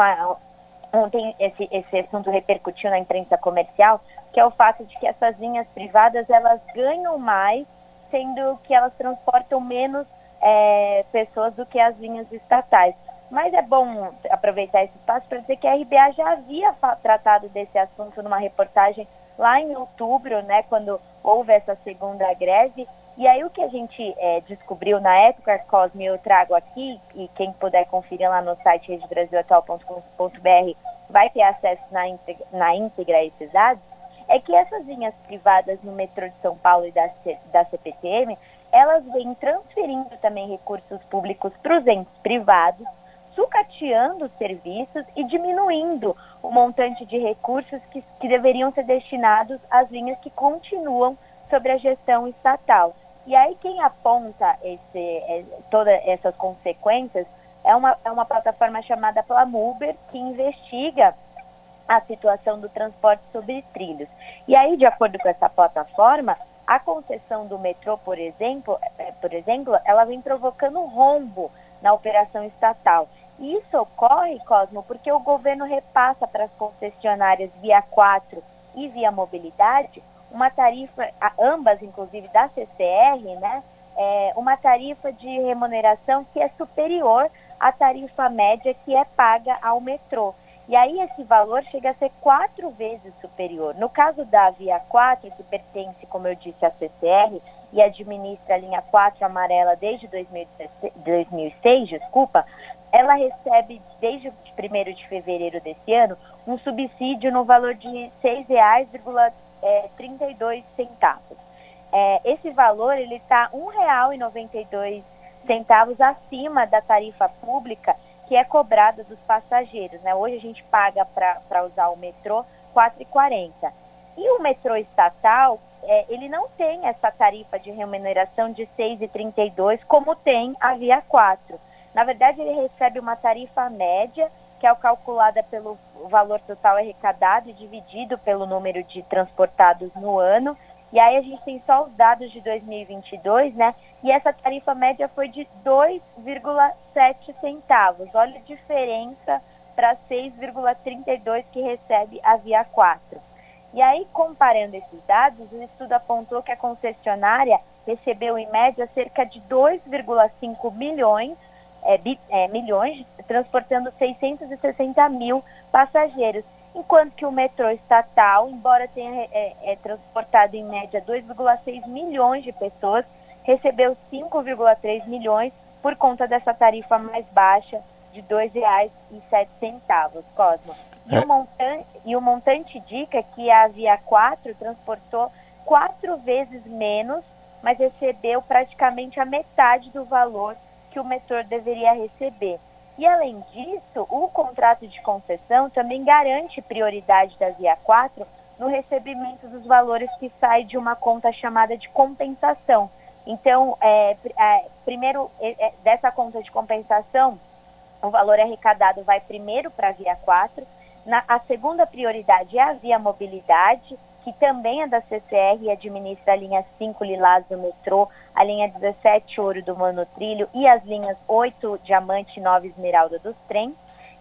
ontem esse, esse assunto repercutiu na imprensa comercial, que é o fato de que essas linhas privadas elas ganham mais, sendo que elas transportam menos é, pessoas do que as linhas estatais. Mas é bom aproveitar esse espaço para dizer que a RBA já havia tratado desse assunto numa reportagem lá em outubro, né, quando houve essa segunda greve. E aí o que a gente é, descobriu na época, Cosme, eu trago aqui, e quem puder conferir lá no site redebrasilatual.com.br vai ter acesso na íntegra, na íntegra a esses dados, é que essas linhas privadas no metrô de São Paulo e da, da CPTM, elas vêm transferindo também recursos públicos para os entes privados, sucateando os serviços e diminuindo o montante de recursos que, que deveriam ser destinados às linhas que continuam sobre a gestão estatal. E aí quem aponta esse, é, todas essas consequências é uma, é uma plataforma chamada Plamuber, que investiga a situação do transporte sobre trilhos. E aí, de acordo com essa plataforma, a concessão do metrô, por exemplo, é, por exemplo, ela vem provocando rombo na operação estatal. E isso ocorre, Cosmo, porque o governo repassa para as concessionárias via 4 e via mobilidade uma tarifa, ambas inclusive da CCR, né, é, uma tarifa de remuneração que é superior à tarifa média que é paga ao metrô. E aí esse valor chega a ser quatro vezes superior. No caso da Via 4, que pertence, como eu disse, à CCR e administra a linha 4 amarela desde 2006, 2006 desculpa, ela recebe desde 1 de fevereiro desse ano um subsídio no valor de R$ 6,32. É, esse valor ele está R$ 1,92 acima da tarifa pública que é cobrada dos passageiros. Né? Hoje a gente paga para usar o metrô R$ 4,40. E o metrô estatal, é, ele não tem essa tarifa de remuneração de R$ 6,32 como tem a Via 4. Na verdade, ele recebe uma tarifa média, que é calculada pelo valor total arrecadado e dividido pelo número de transportados no ano. E aí a gente tem só os dados de 2022, né? E essa tarifa média foi de 2,7 centavos. Olha a diferença para 6,32 que recebe a Via 4. E aí, comparando esses dados, o estudo apontou que a concessionária recebeu em média cerca de 2,5 milhões, é, bi, é, milhões, transportando 660 mil passageiros enquanto que o metrô estatal, embora tenha é, é, transportado em média 2,6 milhões de pessoas, recebeu 5,3 milhões por conta dessa tarifa mais baixa de R$ 2,07, Cosmo. E, é. o montante, e o montante indica que a Via 4 transportou quatro vezes menos, mas recebeu praticamente a metade do valor que o metrô deveria receber. E além disso, o contrato de concessão também garante prioridade da Via 4 no recebimento dos valores que saem de uma conta chamada de compensação. Então, é, é, primeiro, é, é, dessa conta de compensação, o valor arrecadado vai primeiro para a Via 4. Na, a segunda prioridade é a Via Mobilidade, que também é da CCR e administra a linha 5 Lilás do metrô, a linha 17 Ouro do Monotrilho e as linhas 8 Diamante e 9 Esmeralda dos trens.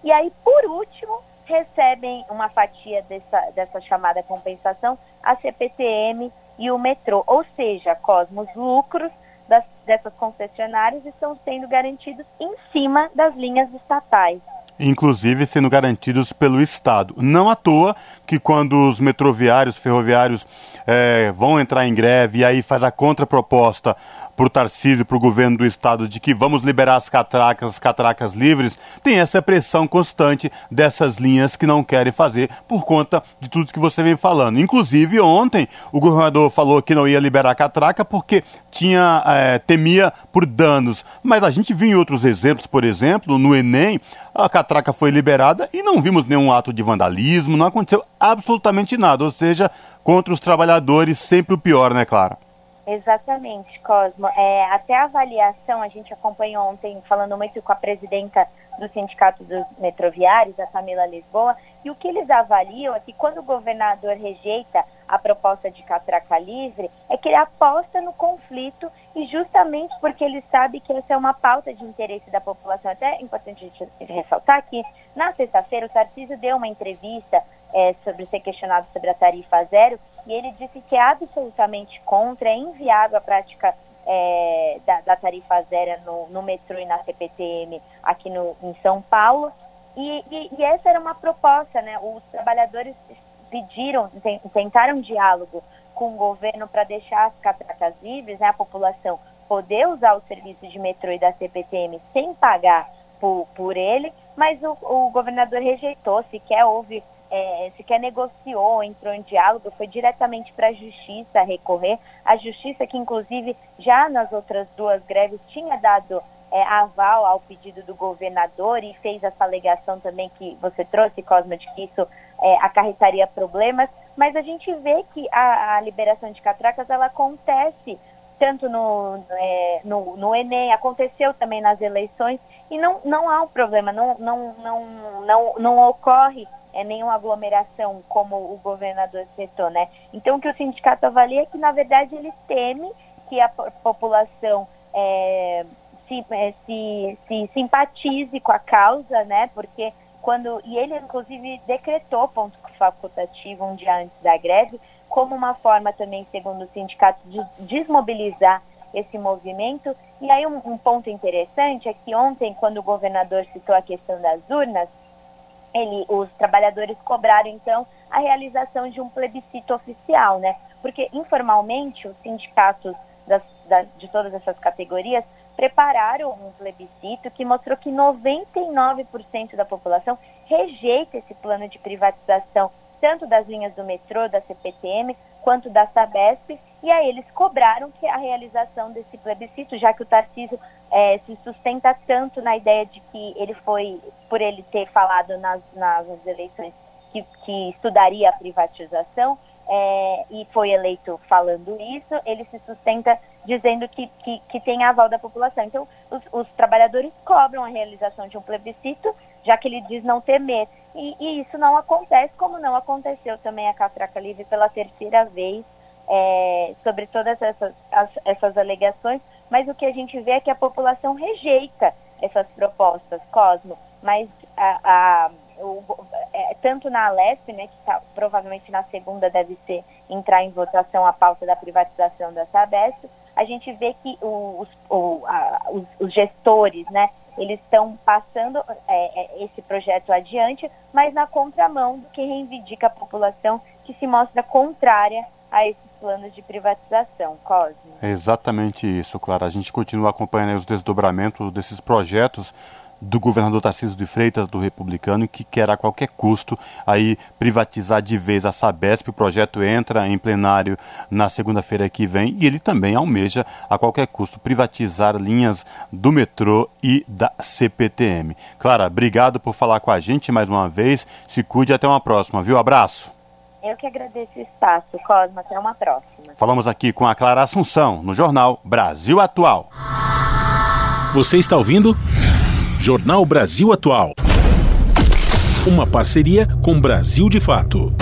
E aí, por último, recebem uma fatia dessa, dessa chamada compensação a CPTM e o metrô. Ou seja, Cosmos, lucros das, dessas concessionárias estão sendo garantidos em cima das linhas estatais inclusive sendo garantidos pelo Estado. Não à toa que quando os metroviários, ferroviários é, vão entrar em greve e aí faz a contraproposta para o Tarcísio, para o governo do estado, de que vamos liberar as catracas, as catracas livres, tem essa pressão constante dessas linhas que não querem fazer por conta de tudo que você vem falando. Inclusive, ontem o governador falou que não ia liberar a catraca porque tinha é, temia por danos. Mas a gente viu em outros exemplos, por exemplo, no Enem, a catraca foi liberada e não vimos nenhum ato de vandalismo, não aconteceu absolutamente nada. Ou seja, contra os trabalhadores, sempre o pior, né, Clara? Exatamente, Cosmo. É, até a avaliação, a gente acompanhou ontem, falando muito com a presidenta do Sindicato dos Metroviários, a Camila Lisboa, e o que eles avaliam é que quando o governador rejeita a proposta de catraca livre é que ele aposta no conflito e justamente porque ele sabe que essa é uma pauta de interesse da população. Até é importante a gente ressaltar que na sexta-feira o Tarcísio deu uma entrevista é, sobre ser questionado sobre a tarifa zero e ele disse que é absolutamente contra, é inviável a prática é, da, da, tarifa zero no, no, metrô e na CPTM aqui no, em São Paulo. E, e, e essa era uma proposta, né? Os trabalhadores pediram, tentaram diálogo com o governo para deixar as catracas livres, né, a população poder usar o serviço de metrô e da CPTM sem pagar por, por ele, mas o, o governador rejeitou, sequer houve, é, sequer negociou, entrou em diálogo, foi diretamente para a justiça recorrer. A justiça que, inclusive, já nas outras duas greves tinha dado é, aval ao pedido do governador e fez essa alegação também que você trouxe, Cosma, de que isso é, acarretaria problemas, mas a gente vê que a, a liberação de catracas ela acontece tanto no, é, no, no, Enem, aconteceu também nas eleições, e não, não há um problema, não, não, não, não, não ocorre é, nenhuma aglomeração, como o governador citou, né? Então, o que o sindicato avalia é que, na verdade, ele teme que a população é, se, é, se, se simpatize com a causa, né? Porque quando e ele inclusive decretou ponto facultativo um dia antes da greve como uma forma também, segundo o sindicato, de desmobilizar esse movimento. E aí um, um ponto interessante é que ontem, quando o governador citou a questão das urnas, ele, os trabalhadores cobraram então a realização de um plebiscito oficial, né? Porque informalmente os sindicatos das, de todas essas categorias prepararam um plebiscito que mostrou que 99% da população rejeita esse plano de privatização, tanto das linhas do metrô, da CPTM, quanto da Sabesp, e aí eles cobraram que a realização desse plebiscito, já que o Tarcísio é, se sustenta tanto na ideia de que ele foi, por ele ter falado nas, nas eleições que, que estudaria a privatização, é, e foi eleito falando isso, ele se sustenta dizendo que, que, que tem aval da população. Então, os, os, trabalhadores cobram a realização de um plebiscito, já que ele diz não temer. E, e isso não acontece, como não aconteceu também a Catraca Livre pela terceira vez, é, sobre todas essas, as, essas alegações, mas o que a gente vê é que a população rejeita essas propostas, Cosmo, mas a, a o, é, tanto na Alesp, né, que tá, provavelmente na segunda deve ser entrar em votação a pauta da privatização da Sabesp, a gente vê que os, os, os gestores, né, eles estão passando é, é, esse projeto adiante, mas na contramão do que reivindica a população que se mostra contrária a esses planos de privatização, Cosme. É exatamente isso, Clara. A gente continua acompanhando os desdobramentos desses projetos do governador Tarcísio de Freitas, do Republicano, que quer a qualquer custo aí privatizar de vez a Sabesp. O projeto entra em plenário na segunda-feira que vem e ele também almeja a qualquer custo privatizar linhas do metrô e da CPTM. Clara, obrigado por falar com a gente mais uma vez. Se cuide até uma próxima, viu? Abraço. Eu que agradeço o espaço, Cosma. Até uma próxima. Falamos aqui com a Clara Assunção, no jornal Brasil Atual. Você está ouvindo? Jornal Brasil Atual. Uma parceria com Brasil de Fato.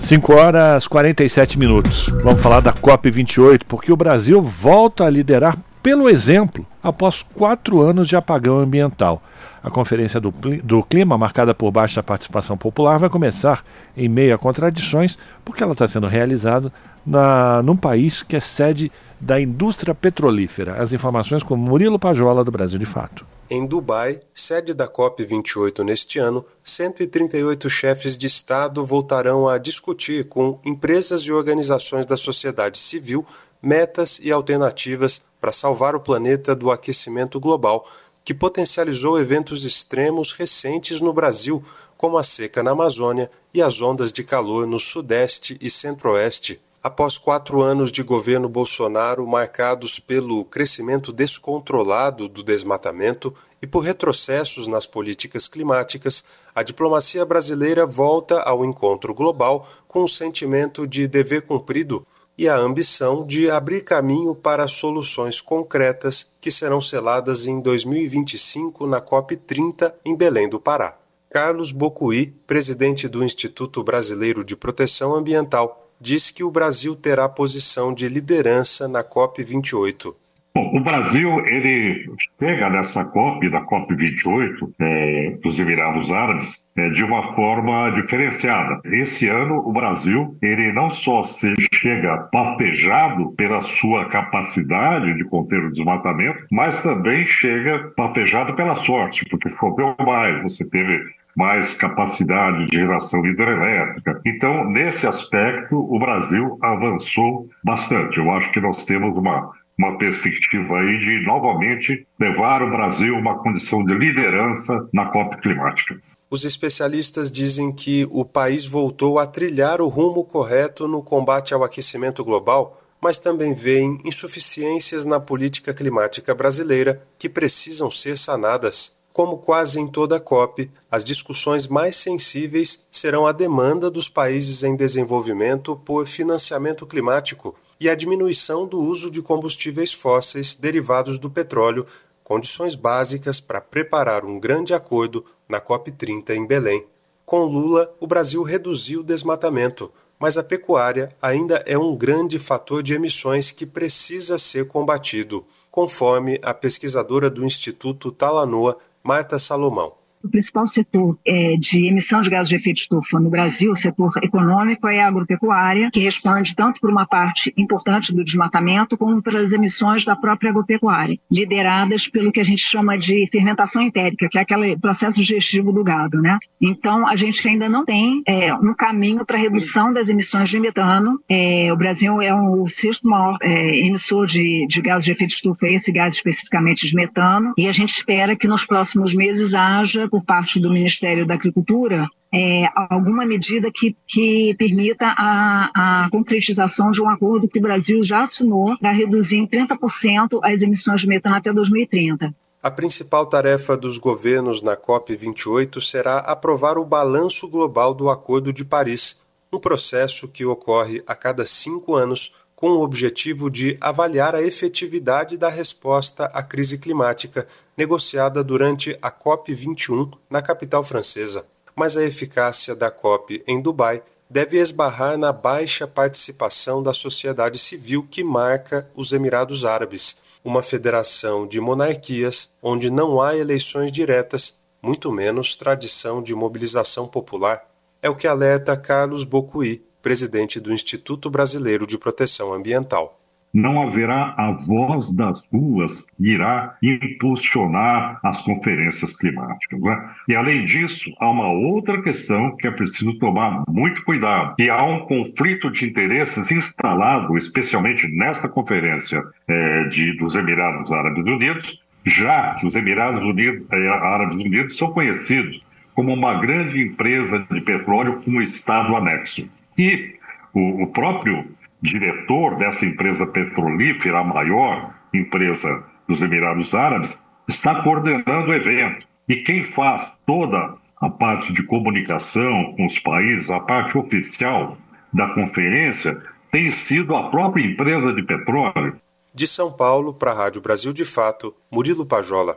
5 horas 47 minutos. Vamos falar da COP28, porque o Brasil volta a liderar pelo exemplo após quatro anos de apagão ambiental. A Conferência do, do, Clima, marcada por baixa participação popular, vai começar em meio a contradições, porque ela está sendo realizada na, num país que é sede da indústria petrolífera. As informações com Murilo Pajola, do Brasil de Fato. Em Dubai, sede da COP28 neste ano, 138 chefes de Estado voltarão a discutir com empresas e organizações da sociedade civil metas e alternativas para salvar o planeta do aquecimento global, que potencializou eventos extremos recentes no Brasil, como a seca na Amazônia e as ondas de calor no Sudeste e Centro-Oeste Após quatro anos de governo Bolsonaro marcados pelo crescimento descontrolado do desmatamento e por retrocessos nas políticas climáticas, a diplomacia brasileira volta ao encontro global com o sentimento de dever cumprido e a ambição de abrir caminho para soluções concretas que serão seladas em 2025 na COP30 em Belém do Pará. Carlos Bocuí, presidente do Instituto Brasileiro de Proteção Ambiental, diz que o Brasil terá posição de liderança na COP28. Bom, o Brasil ele chega nessa COP, da COP 28 é, dos Emirados Árabes, é, de uma forma diferenciada. Esse ano o Brasil ele não só se chega patejado pela sua capacidade de conter o desmatamento, mas também chega patejado pela sorte, porque choveu mais, você teve mais capacidade de geração hidrelétrica. Então, nesse aspecto, o Brasil avançou bastante. Eu acho que nós temos uma uma perspectiva aí de novamente levar o Brasil a uma condição de liderança na COP climática. Os especialistas dizem que o país voltou a trilhar o rumo correto no combate ao aquecimento global, mas também veem insuficiências na política climática brasileira que precisam ser sanadas. Como quase em toda a COP, as discussões mais sensíveis serão a demanda dos países em desenvolvimento por financiamento climático e a diminuição do uso de combustíveis fósseis derivados do petróleo, condições básicas para preparar um grande acordo na COP30 em Belém. Com Lula, o Brasil reduziu o desmatamento, mas a pecuária ainda é um grande fator de emissões que precisa ser combatido, conforme a pesquisadora do Instituto Talanoa, Marta Salomão. O principal setor é, de emissão de gases de efeito estufa no Brasil, o setor econômico, é a agropecuária, que responde tanto por uma parte importante do desmatamento, como pelas emissões da própria agropecuária, lideradas pelo que a gente chama de fermentação entérica, que é aquele processo digestivo do gado. Né? Então, a gente ainda não tem é, um caminho para redução das emissões de metano. É, o Brasil é o sexto maior é, emissor de, de gases de efeito estufa, esse gás especificamente de metano, e a gente espera que nos próximos meses haja por parte do Ministério da Agricultura é, alguma medida que, que permita a, a concretização de um acordo que o Brasil já assinou para reduzir em 30% as emissões de metano até 2030. A principal tarefa dos governos na COP28 será aprovar o balanço global do Acordo de Paris, um processo que ocorre a cada cinco anos com o objetivo de avaliar a efetividade da resposta à crise climática negociada durante a COP21 na capital francesa. Mas a eficácia da COP em Dubai deve esbarrar na baixa participação da sociedade civil que marca os Emirados Árabes, uma federação de monarquias onde não há eleições diretas, muito menos tradição de mobilização popular. É o que alerta Carlos Bocuí, presidente do Instituto Brasileiro de Proteção Ambiental. Não haverá a voz das ruas que irá impulsionar as conferências climáticas. É? E, além disso, há uma outra questão que é preciso tomar muito cuidado, que há um conflito de interesses instalado, especialmente nesta conferência é, de, dos Emirados Árabes Unidos, já que os Emirados Unidos, é, Árabes Unidos são conhecidos como uma grande empresa de petróleo com um Estado anexo. E o, o próprio diretor dessa empresa petrolífera, a maior empresa dos Emirados Árabes, está coordenando o evento. E quem faz toda a parte de comunicação com os países, a parte oficial da conferência, tem sido a própria empresa de petróleo. De São Paulo para a Rádio Brasil de Fato, Murilo Pajola.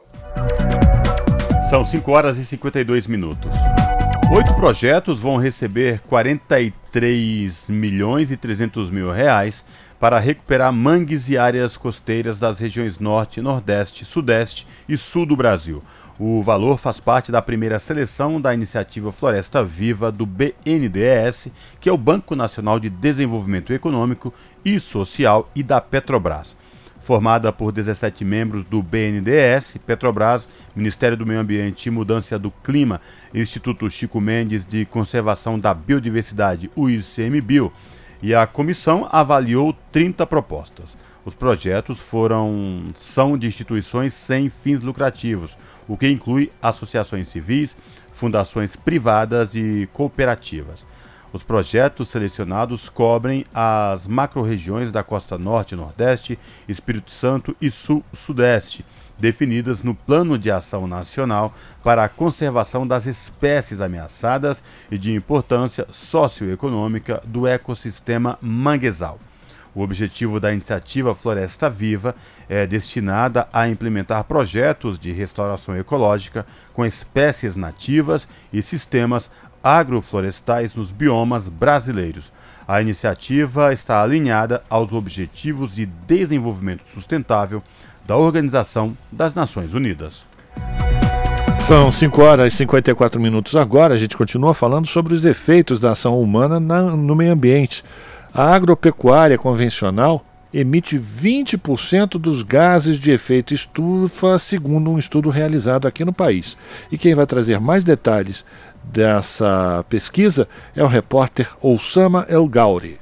São 5 horas e 52 minutos. Oito projetos vão receber 43 milhões e 300 mil reais para recuperar mangues e áreas costeiras das regiões Norte, Nordeste, Sudeste e Sul do Brasil. O valor faz parte da primeira seleção da iniciativa Floresta Viva do BNDES, que é o Banco Nacional de Desenvolvimento Econômico e Social, e da Petrobras formada por 17 membros do BNDES, Petrobras, Ministério do Meio Ambiente e Mudança do Clima, Instituto Chico Mendes de Conservação da Biodiversidade, o ICMBio, e a comissão avaliou 30 propostas. Os projetos foram são de instituições sem fins lucrativos, o que inclui associações civis, fundações privadas e cooperativas. Os projetos selecionados cobrem as macro-regiões da costa norte e nordeste, Espírito Santo e sul-sudeste, definidas no Plano de Ação Nacional para a Conservação das Espécies Ameaçadas e de Importância Socioeconômica do Ecossistema Manguezal. O objetivo da iniciativa Floresta Viva é destinada a implementar projetos de restauração ecológica com espécies nativas e sistemas agroflorestais nos biomas brasileiros. A iniciativa está alinhada aos Objetivos de Desenvolvimento Sustentável da Organização das Nações Unidas. São 5 horas e 54 minutos agora. A gente continua falando sobre os efeitos da ação humana na, no meio ambiente. A agropecuária convencional emite 20% dos gases de efeito estufa, segundo um estudo realizado aqui no país. E quem vai trazer mais detalhes dessa pesquisa é o repórter Oussama El Gauri.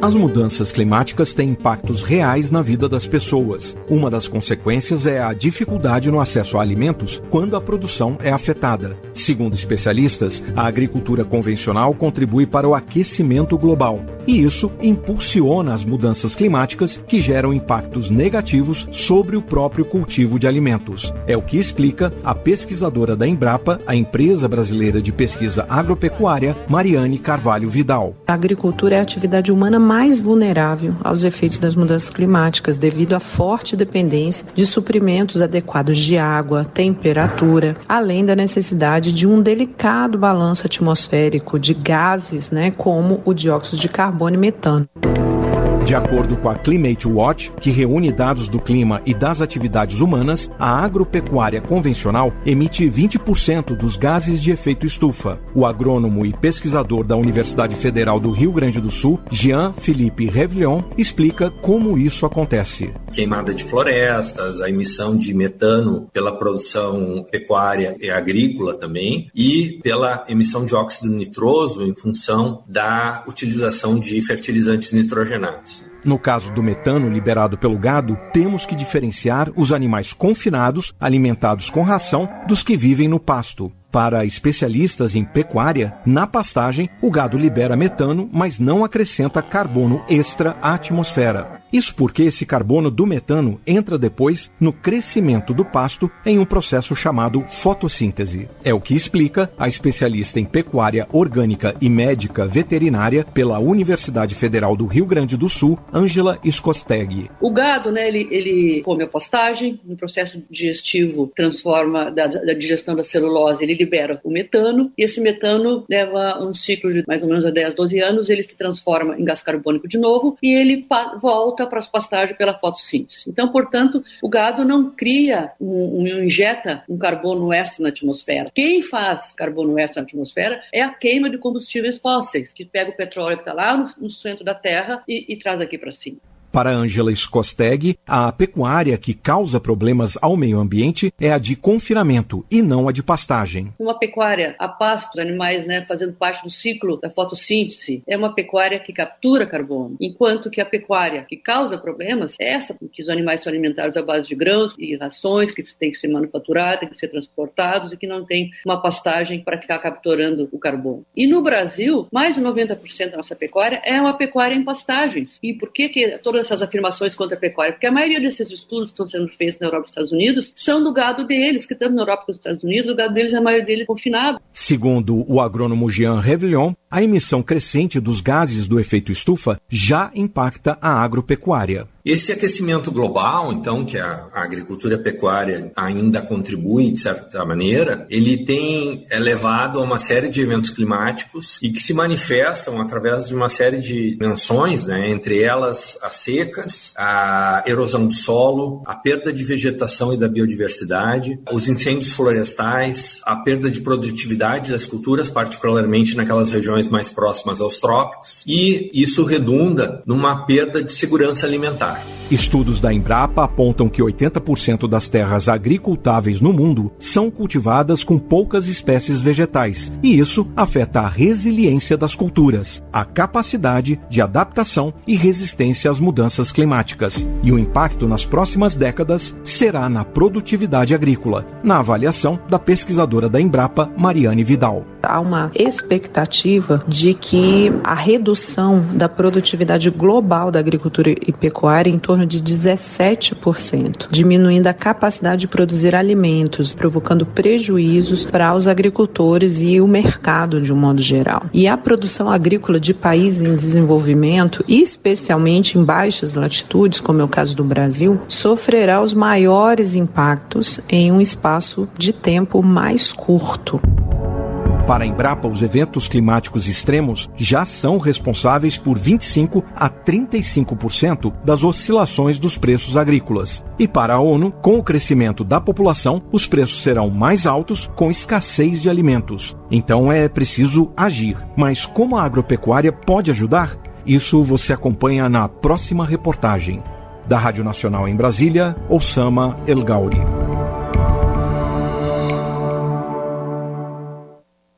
As mudanças climáticas têm impactos reais na vida das pessoas. Uma das consequências é a dificuldade no acesso a alimentos quando a produção é afetada. Segundo especialistas, a agricultura convencional contribui para o aquecimento global, e isso impulsiona as mudanças climáticas que geram impactos negativos sobre o próprio cultivo de alimentos. É o que explica a pesquisadora da Embrapa, a empresa brasileira de pesquisa agropecuária, Mariane Carvalho Vidal. A agricultura é a atividade humana mais vulnerável aos efeitos das mudanças climáticas devido à forte dependência de suprimentos adequados de água, temperatura, além da necessidade de um delicado balanço atmosférico de gases, né, como o dióxido de carbono e metano. De acordo com a Climate Watch, que reúne dados do clima e das atividades humanas, a agropecuária convencional emite 20% dos gases de efeito estufa. O agrônomo e pesquisador da Universidade Federal do Rio Grande do Sul, Jean Philippe Revlion, explica como isso acontece. Queimada de florestas, a emissão de metano pela produção pecuária e agrícola também, e pela emissão de óxido nitroso em função da utilização de fertilizantes nitrogenados. No caso do metano liberado pelo gado, temos que diferenciar os animais confinados, alimentados com ração, dos que vivem no pasto. Para especialistas em pecuária, na pastagem, o gado libera metano, mas não acrescenta carbono extra à atmosfera. Isso porque esse carbono do metano entra depois no crescimento do pasto em um processo chamado fotossíntese. É o que explica a especialista em pecuária orgânica e médica veterinária pela Universidade Federal do Rio Grande do Sul, Ângela Skosteg. O gado, né, ele, ele come a pastagem, no processo digestivo transforma da, da digestão da celulose, ele libera o metano, e esse metano leva um ciclo de mais ou menos a 10, 12 anos, ele se transforma em gás carbônico de novo e ele volta para as pastagens pela fotossíntese. Então, portanto, o gado não cria, um, um, injeta um carbono extra na atmosfera. Quem faz carbono extra na atmosfera é a queima de combustíveis fósseis, que pega o petróleo que está lá no, no centro da Terra e, e traz aqui para cima. Para Angela Skosteg, a pecuária que causa problemas ao meio ambiente é a de confinamento e não a de pastagem. Uma pecuária a pasto, animais né, fazendo parte do ciclo da fotossíntese, é uma pecuária que captura carbono, enquanto que a pecuária que causa problemas é essa, porque os animais são alimentados à base de grãos e rações que têm que ser manufaturados, têm que ser transportados e que não tem uma pastagem para ficar capturando o carbono. E no Brasil, mais de 90% da nossa pecuária é uma pecuária em pastagens. E por que, que todas essas afirmações contra a pecuária, porque a maioria desses estudos que estão sendo feitos na Europa e nos Estados Unidos são do gado deles, que tanto na Europa quanto nos Estados Unidos, o gado deles, a maioria deles é confinado. Segundo o agrônomo Jean Revillon, a emissão crescente dos gases do efeito estufa já impacta a agropecuária. Esse aquecimento global, então, que a, agricultura pecuária ainda contribui de certa maneira, ele tem é levado a uma série de eventos climáticos e que se manifestam através de uma série de dimensões, né, entre elas as secas, a erosão do solo, a perda de vegetação e da biodiversidade, os incêndios florestais, a perda de produtividade das culturas, particularmente naquelas regiões mais próximas aos trópicos, e isso redunda numa perda de segurança alimentar. Bye. Estudos da Embrapa apontam que 80% das terras agricultáveis no mundo são cultivadas com poucas espécies vegetais, e isso afeta a resiliência das culturas, a capacidade de adaptação e resistência às mudanças climáticas. E o impacto nas próximas décadas será na produtividade agrícola, na avaliação da pesquisadora da Embrapa, Mariane Vidal. Há uma expectativa de que a redução da produtividade global da agricultura e pecuária em torno torno de 17%, diminuindo a capacidade de produzir alimentos, provocando prejuízos para os agricultores e o mercado de um modo geral. E a produção agrícola de países em desenvolvimento, especialmente em baixas latitudes, como é o caso do Brasil, sofrerá os maiores impactos em um espaço de tempo mais curto. Para a Embrapa, os eventos climáticos extremos já são responsáveis por 25 a 35% das oscilações dos preços agrícolas. E para a ONU, com o crescimento da população, os preços serão mais altos com escassez de alimentos. Então é preciso agir. Mas como a agropecuária pode ajudar? Isso você acompanha na próxima reportagem. Da Rádio Nacional em Brasília, Osama El Gauri.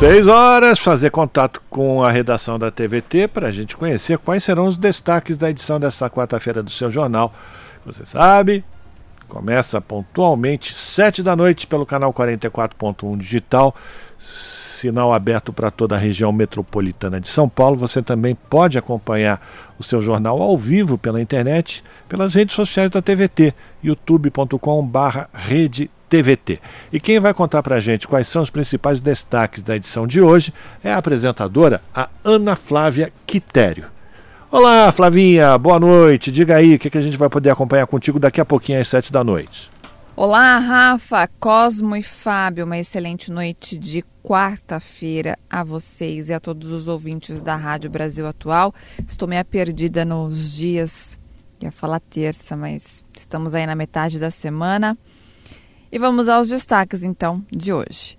Seis horas, fazer contato com a redação da TVT para a gente conhecer quais serão os destaques da edição desta quarta-feira do seu jornal. Você sabe, começa pontualmente, 7 da noite, pelo canal 44.1 digital, sinal aberto para toda a região metropolitana de São Paulo. Você também pode acompanhar o seu jornal ao vivo pela internet, pelas redes sociais da TVT, youtube.com/rede TVT. E quem vai contar para a gente quais são os principais destaques da edição de hoje é a apresentadora, a Ana Flávia Quitério. Olá, Flavinha, boa noite. Diga aí o que, que a gente vai poder acompanhar contigo daqui a pouquinho às sete da noite. Olá, Rafa, Cosmo e Fábio. Uma excelente noite de quarta-feira a vocês e a todos os ouvintes da Rádio Brasil Atual. Estou meio perdida nos dias, ia falar terça, mas estamos aí na metade da semana. E vamos aos destaques então de hoje.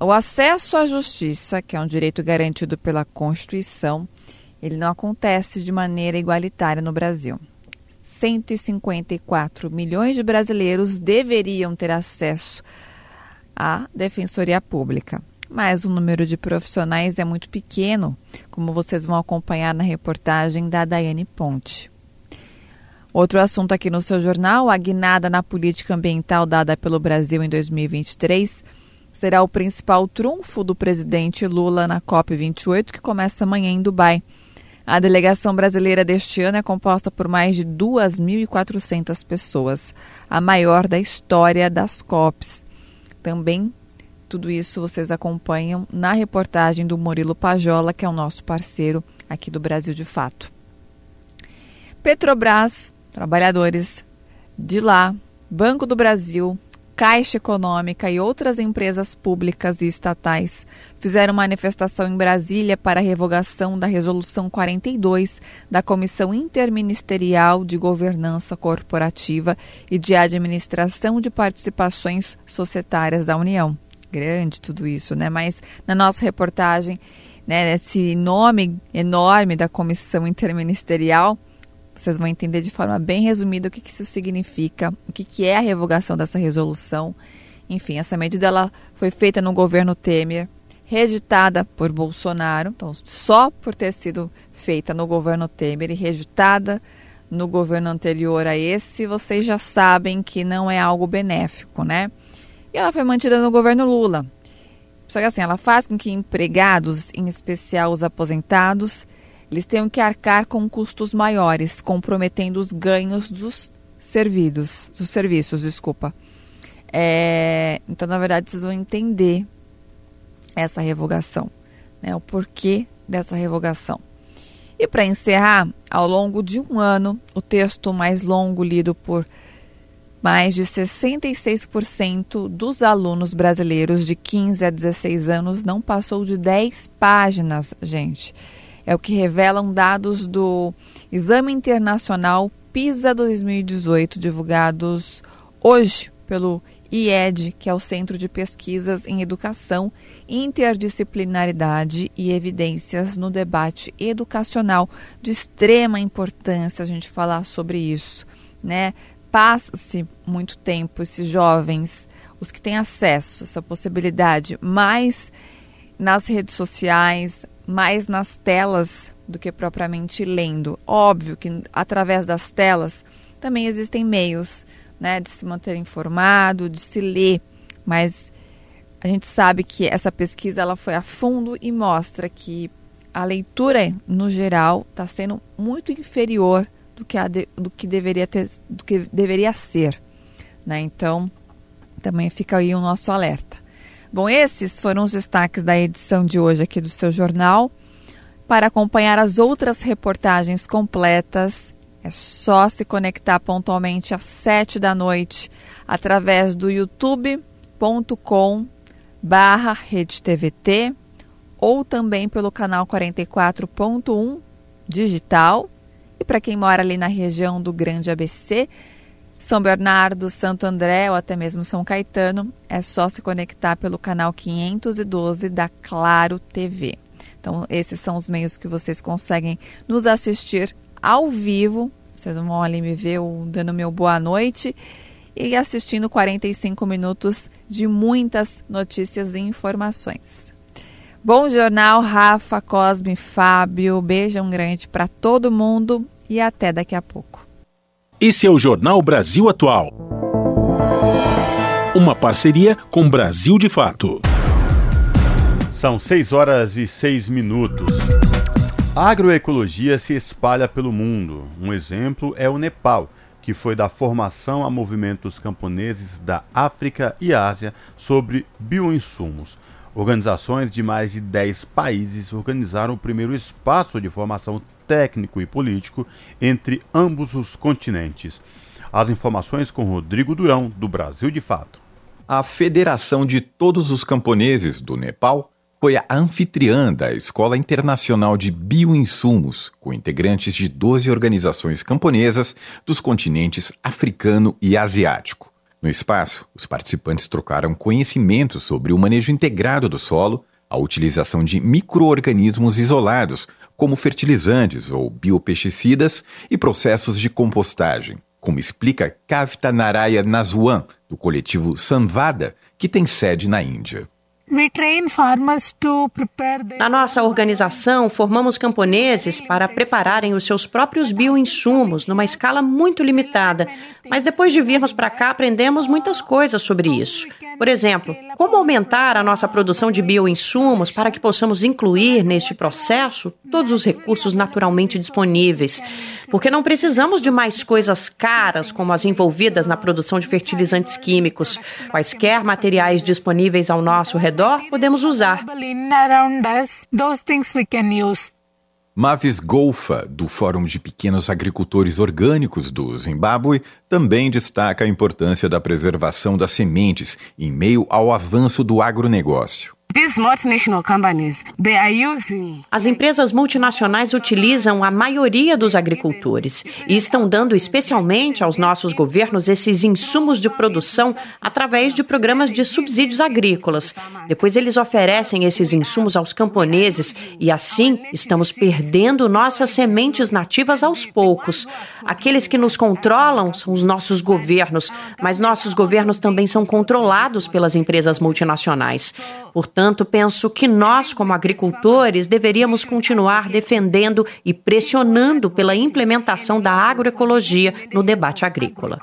O acesso à justiça, que é um direito garantido pela Constituição, ele não acontece de maneira igualitária no Brasil. 154 milhões de brasileiros deveriam ter acesso à defensoria pública, mas o número de profissionais é muito pequeno, como vocês vão acompanhar na reportagem da Daiane Ponte. Outro assunto aqui no seu jornal, a guinada na política ambiental dada pelo Brasil em 2023 será o principal trunfo do presidente Lula na COP28, que começa amanhã em Dubai. A delegação brasileira deste ano é composta por mais de 2.400 pessoas, a maior da história das COPs. Também tudo isso vocês acompanham na reportagem do Murilo Pajola, que é o nosso parceiro aqui do Brasil de Fato. Petrobras, trabalhadores de lá, Banco do Brasil, Caixa Econômica e outras empresas públicas e estatais fizeram manifestação em Brasília para a revogação da Resolução 42 da Comissão Interministerial de Governança Corporativa e de Administração de Participações Societárias da União. Grande tudo isso, né? Mas na nossa reportagem, né, esse nome enorme da Comissão Interministerial vocês vão entender de forma bem resumida o que, que isso significa, o que, que é a revogação dessa resolução. Enfim, essa medida ela foi feita no governo Temer, reeditada por Bolsonaro, então só por ter sido feita no governo Temer e reeditada no governo anterior a esse, vocês já sabem que não é algo benéfico, né? E ela foi mantida no governo Lula. Só que assim, ela faz com que empregados, em especial os aposentados, eles tenham que arcar com custos maiores, comprometendo os ganhos dos servidos, dos serviços, desculpa. É, então, na verdade, vocês vão entender essa revogação, né, o porquê dessa revogação. E para encerrar, ao longo de um ano, o texto mais longo lido por mais de 66% dos alunos brasileiros de 15 a 16 anos não passou de 10 páginas, gente. É o que revelam dados do Exame Internacional PISA 2018, divulgados hoje pelo IED, que é o Centro de Pesquisas em Educação, Interdisciplinaridade e Evidências no Debate Educacional. De extrema importância a gente falar sobre isso, né? Passa-se muito tempo esses jovens, os que têm acesso a essa possibilidade, mais nas redes sociais, mais nas telas do que propriamente lendo. Óbvio que através das telas também existem meios né, de se manter informado, de se ler, mas a gente sabe que essa pesquisa ela foi a fundo e mostra que a leitura no geral está sendo muito inferior do que, de, do que deveria ter, do que deveria ser, né? Então também fica aí o nosso alerta. Bom, esses foram os destaques da edição de hoje aqui do seu jornal. Para acompanhar as outras reportagens completas, é só se conectar pontualmente às 7 da noite através do youtube.com barra RedeTVT ou também pelo canal 44.1 digital. E para quem mora ali na região do Grande ABC, São Bernardo, Santo André ou até mesmo São Caetano, é só se conectar pelo canal 512 da Claro TV. Então, esses são os meios que vocês conseguem nos assistir ao vivo. Vocês vão ali me ver dando meu boa noite e assistindo 45 minutos de muitas notícias e informações. Bom jornal, Rafa, Cosme, Fábio. Beijão grande para todo mundo e até daqui a pouco. Esse é o Jornal Brasil Atual. Uma parceria com Brasil de Fato. São 6 horas e 6 minutos. A agroecologia se espalha pelo mundo. Um exemplo é o Nepal, que foi da formação a movimentos camponeses da África e Ásia sobre bioinsumos. Organizações de mais de 10 países organizaram o primeiro espaço de formação técnico e político entre ambos os continentes. As informações com Rodrigo Durão, do Brasil de Fato. A Federação de Todos os Camponeses do Nepal foi a anfitriã da Escola Internacional de Bioinsumos, com integrantes de 12 organizações camponesas dos continentes africano e asiático. No espaço, os participantes trocaram conhecimentos sobre o manejo integrado do solo, a utilização de microorganismos isolados, como fertilizantes ou biopesticidas, e processos de compostagem, como explica Kavita Naraya Nazwan, do coletivo Sanvada, que tem sede na Índia. Na nossa organização, formamos camponeses para prepararem os seus próprios bioinsumos numa escala muito limitada. Mas depois de virmos para cá, aprendemos muitas coisas sobre isso. Por exemplo, como aumentar a nossa produção de bioinsumos para que possamos incluir neste processo todos os recursos naturalmente disponíveis. Porque não precisamos de mais coisas caras como as envolvidas na produção de fertilizantes químicos. Quaisquer materiais disponíveis ao nosso redor redor podemos usar. Mavis Golfa, do Fórum de Pequenos Agricultores Orgânicos do Zimbábue, também destaca a importância da preservação das sementes em meio ao avanço do agronegócio. As empresas multinacionais utilizam a maioria dos agricultores e estão dando especialmente aos nossos governos esses insumos de produção através de programas de subsídios agrícolas. Depois eles oferecem esses insumos aos camponeses e assim estamos perdendo nossas sementes nativas aos poucos. Aqueles que nos controlam são os nossos governos, mas nossos governos também são controlados pelas empresas multinacionais. Portanto, penso que nós, como agricultores, deveríamos continuar defendendo e pressionando pela implementação da agroecologia no debate agrícola.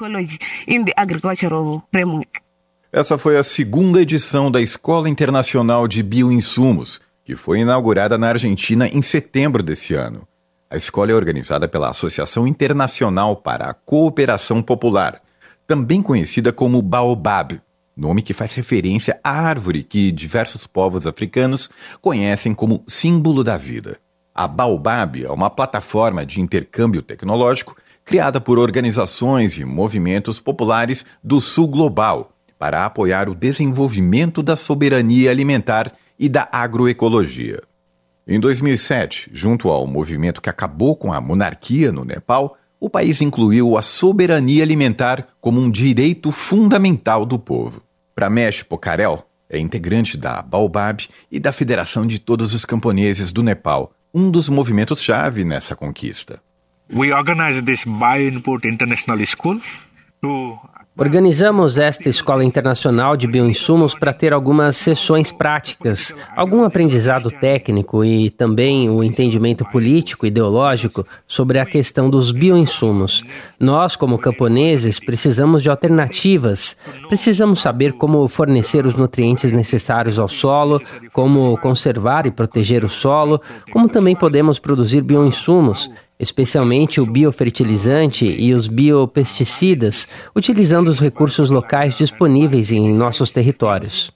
Essa foi a segunda edição da Escola Internacional de Bioinsumos, que foi inaugurada na Argentina em setembro desse ano. A escola é organizada pela Associação Internacional para a Cooperação Popular, também conhecida como Baobab, nome que faz referência à árvore que diversos povos africanos conhecem como símbolo da vida. A Baobab é uma plataforma de intercâmbio tecnológico criada por organizações e movimentos populares do Sul Global para apoiar o desenvolvimento da soberania alimentar e da agroecologia. Em 2007, junto ao movimento que acabou com a monarquia no Nepal, o país incluiu a soberania alimentar como um direito fundamental do povo. Pramesh Pokarel é integrante da Baobab e da Federação de Todos os Camponeses do Nepal, um dos movimentos-chave nessa conquista. We organized this International School to Organizamos esta escola internacional de bioinsumos para ter algumas sessões práticas, algum aprendizado técnico e também o entendimento político e ideológico sobre a questão dos bioinsumos. Nós, como camponeses, precisamos de alternativas. Precisamos saber como fornecer os nutrientes necessários ao solo, como conservar e proteger o solo, como também podemos produzir bioinsumos especialmente o biofertilizante e os biopesticidas, utilizando os recursos locais disponíveis em nossos territórios.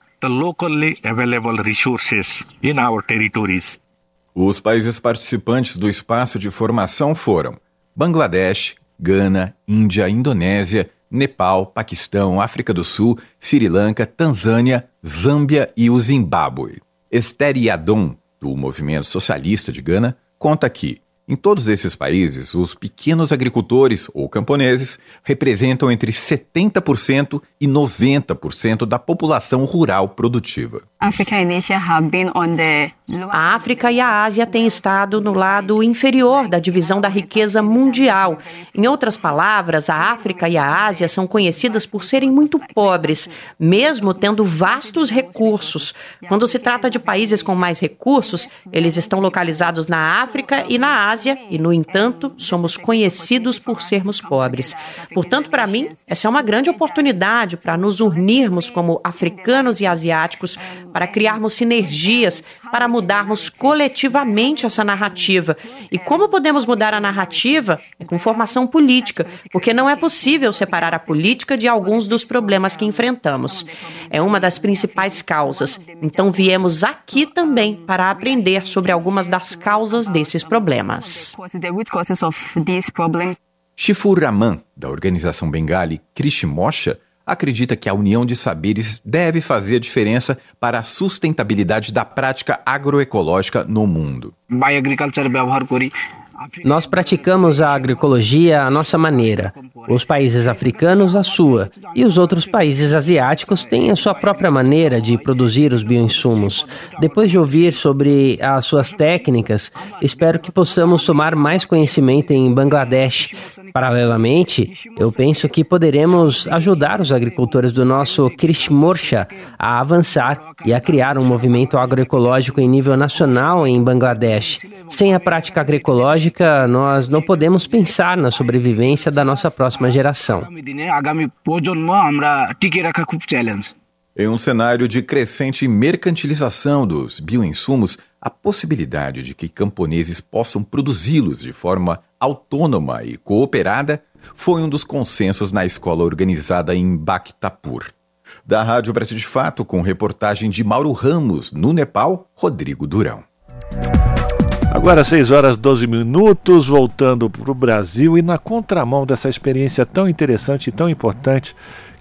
Os países participantes do espaço de formação foram Bangladesh, Gana, Índia, Indonésia, Nepal, Paquistão, África do Sul, Sri Lanka, Tanzânia, Zâmbia e o Zimbábue. Esther Yadon, do Movimento Socialista de Gana, conta que em todos esses países, os pequenos agricultores ou camponeses representam entre 70% e 90% da população rural produtiva. A África e a Ásia têm estado no lado inferior da divisão da riqueza mundial. Em outras palavras, a África e a Ásia são conhecidas por serem muito pobres, mesmo tendo vastos recursos. Quando se trata de países com mais recursos, eles estão localizados na África e na Ásia, e, no entanto, somos conhecidos por sermos pobres. Portanto, para mim, essa é uma grande oportunidade para nos unirmos como africanos e asiáticos para criarmos sinergias, para mudarmos coletivamente essa narrativa. E como podemos mudar a narrativa? É com formação política, porque não é possível separar a política de alguns dos problemas que enfrentamos. É uma das principais causas. Então viemos aqui também para aprender sobre algumas das causas desses problemas. Shifu Raman, da organização Bengali Krishmosha, acredita que a união de saberes deve fazer diferença para a sustentabilidade da prática agroecológica no mundo. Nós praticamos a agroecologia à nossa maneira, os países africanos a sua, e os outros países asiáticos têm a sua própria maneira de produzir os bioinsumos. Depois de ouvir sobre as suas técnicas, espero que possamos somar mais conhecimento em Bangladesh. Paralelamente, eu penso que poderemos ajudar os agricultores do nosso Krishmorsha a avançar e a criar um movimento agroecológico em nível nacional em Bangladesh. Sem a prática agroecológica, nós não podemos pensar na sobrevivência da nossa próxima geração. Em um cenário de crescente mercantilização dos bioinsumos, a possibilidade de que camponeses possam produzi-los de forma autônoma e cooperada foi um dos consensos na escola organizada em Bhaktapur. Da Rádio Brasil de Fato, com reportagem de Mauro Ramos, no Nepal, Rodrigo Durão. Agora 6 horas 12 minutos, voltando para o Brasil e na contramão dessa experiência tão interessante e tão importante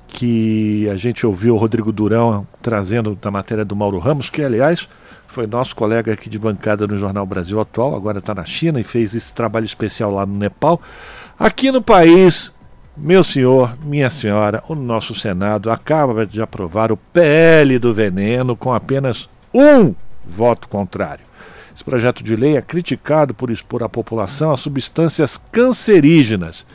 que a gente ouviu o Rodrigo Durão trazendo da matéria do Mauro Ramos, que aliás foi nosso colega aqui de bancada no Jornal Brasil Atual, agora está na China e fez esse trabalho especial lá no Nepal. Aqui no país, meu senhor, minha senhora, o nosso Senado acaba de aprovar o PL do veneno com apenas um voto contrário. Esse projeto de lei é criticado por expor a população a substâncias cancerígenas.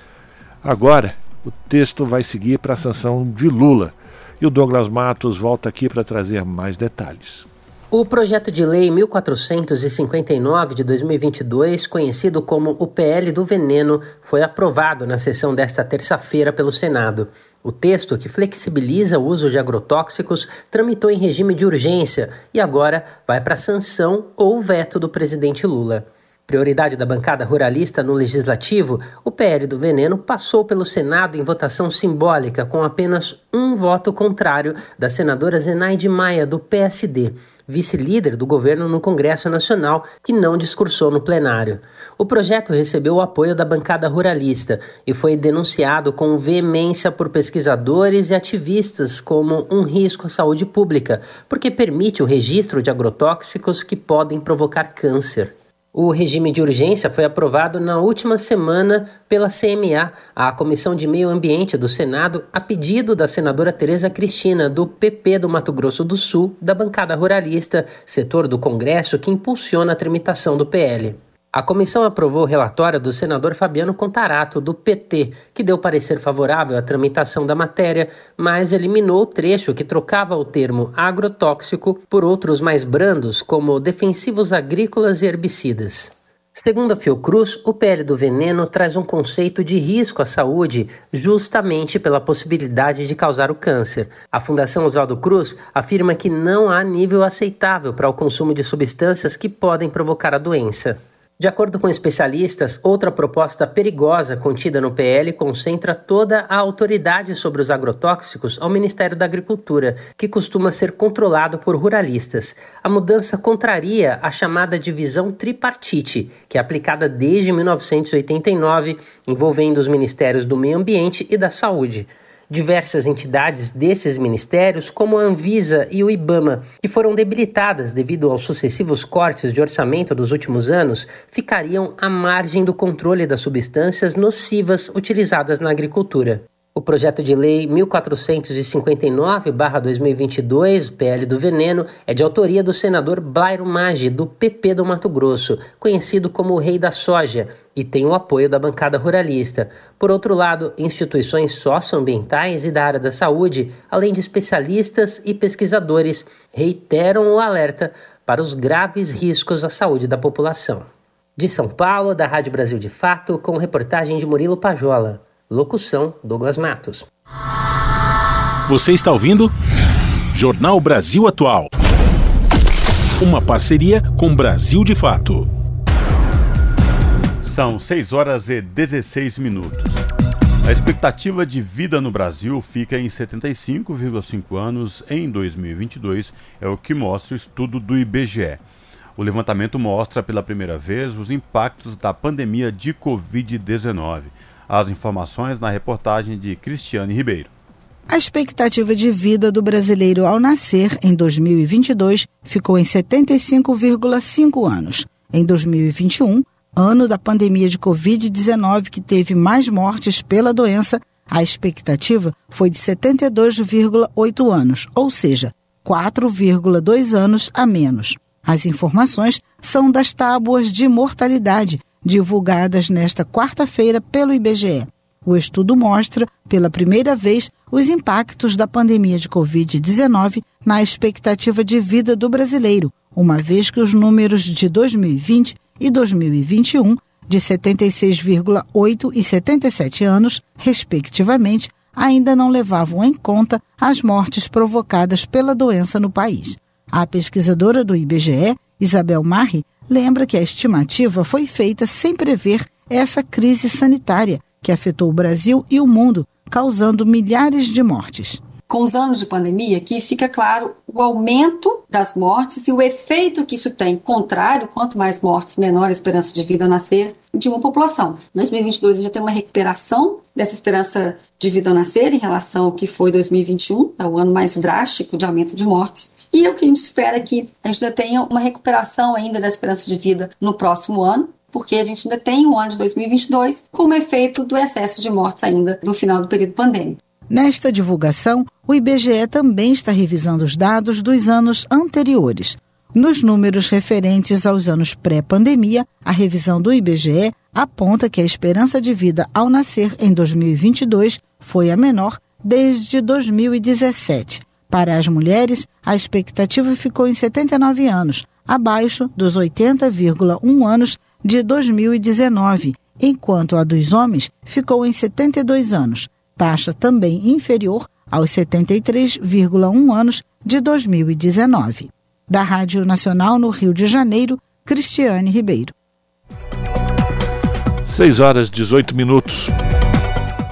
Agora, o texto vai seguir para a sanção de Lula. E o Douglas Matos volta aqui para trazer mais detalhes. O projeto de lei 1459 de 2022, conhecido como o PL do Veneno, foi aprovado na sessão desta terça-feira pelo Senado. O texto, que flexibiliza o uso de agrotóxicos, tramitou em regime de urgência e agora vai para sanção ou veto do presidente Lula. Prioridade da bancada ruralista no legislativo, o PL do veneno passou pelo Senado em votação simbólica com apenas um voto contrário da senadora Zenaide Maia, do PSD, vice-líder do governo no Congresso Nacional, que não discursou no plenário. O projeto recebeu o apoio da bancada ruralista e foi denunciado com veemência por pesquisadores e ativistas como um risco à saúde pública, porque permite o registro de agrotóxicos que podem provocar câncer. O regime de urgência foi aprovado na última semana pela CMA, a Comissão de Meio Ambiente do Senado, a pedido da senadora Tereza Cristina, do PP do Mato Grosso do Sul, da bancada ruralista, setor do Congresso que impulsiona a tramitação do PL. A comissão aprovou o relatório do senador Fabiano Contarato, do PT, que deu parecer favorável à tramitação da matéria, mas eliminou o trecho que trocava o termo agrotóxico por outros mais brandos, como defensivos agrícolas e herbicidas. Segundo a Fiocruz, o PL do veneno traz um conceito de risco à saúde justamente pela possibilidade de causar o câncer. A Fundação Oswaldo Cruz afirma que não há nível aceitável para o consumo de substâncias que podem provocar a doença. De acordo com especialistas, outra proposta perigosa contida no PL concentra toda a autoridade sobre os agrotóxicos ao Ministério da Agricultura, que costuma ser controlado por ruralistas. A mudança contraria a chamada divisão tripartite, que é aplicada desde 1989, envolvendo os Ministérios do Meio Ambiente e da Saúde diversas entidades desses ministérios, como a Anvisa e o IBAMA, que foram debilitadas devido aos sucessivos cortes de orçamento dos últimos anos, ficariam à margem do controle das substâncias nocivas utilizadas na agricultura. O projeto de lei 1459-2022, PL do Veneno, é de autoria do senador Blairo Maggi, do PP do Mato Grosso, conhecido como o Rei da Soja, e tem o apoio da bancada ruralista. Por outro lado, instituições socioambientais e da área da saúde, além de especialistas e pesquisadores, reiteram o alerta para os graves riscos à saúde da população. De São Paulo, da Rádio Brasil de Fato, com reportagem de Murilo Pajola. Locução: Douglas Matos. Você está ouvindo? Jornal Brasil Atual. Uma parceria com Brasil de Fato. São 6 horas e 16 minutos. A expectativa de vida no Brasil fica em 75,5 anos em 2022, é o que mostra o estudo do IBGE. O levantamento mostra pela primeira vez os impactos da pandemia de Covid-19. As informações na reportagem de Cristiane Ribeiro. A expectativa de vida do brasileiro ao nascer em 2022 ficou em 75,5 anos. Em 2021, ano da pandemia de Covid-19 que teve mais mortes pela doença, a expectativa foi de 72,8 anos, ou seja, 4,2 anos a menos. As informações são das tábuas de mortalidade divulgadas nesta quarta-feira pelo IBGE. O estudo mostra, pela primeira vez, os impactos da pandemia de Covid-19 na expectativa de vida do brasileiro, uma vez que os números de 2020 e 2021, de 76,8 e 77 anos, respectivamente, ainda não levavam em conta as mortes provocadas pela doença no país. A pesquisadora do IBGE, Isabel Marri, lembra que a estimativa foi feita sem prever essa crise sanitária que afetou o Brasil e o mundo, causando milhares de mortes com os anos de pandemia que fica claro o aumento das mortes e o efeito que isso tem, contrário, quanto mais mortes, menor a esperança de vida ao nascer de uma população. Em 2022 a gente já tem uma recuperação dessa esperança de vida ao nascer em relação ao que foi 2021, é o ano mais drástico de aumento de mortes. E o que a gente espera é que a gente ainda tenha uma recuperação ainda da esperança de vida no próximo ano, porque a gente ainda tem o ano de 2022 como efeito do excesso de mortes ainda do final do período pandêmico. Nesta divulgação, o IBGE também está revisando os dados dos anos anteriores. Nos números referentes aos anos pré-pandemia, a revisão do IBGE aponta que a esperança de vida ao nascer em 2022 foi a menor desde 2017. Para as mulheres, a expectativa ficou em 79 anos, abaixo dos 80,1 anos de 2019, enquanto a dos homens ficou em 72 anos, taxa também inferior aos 73,1 anos de 2019. Da Rádio Nacional no Rio de Janeiro, Cristiane Ribeiro. 6 horas 18 minutos.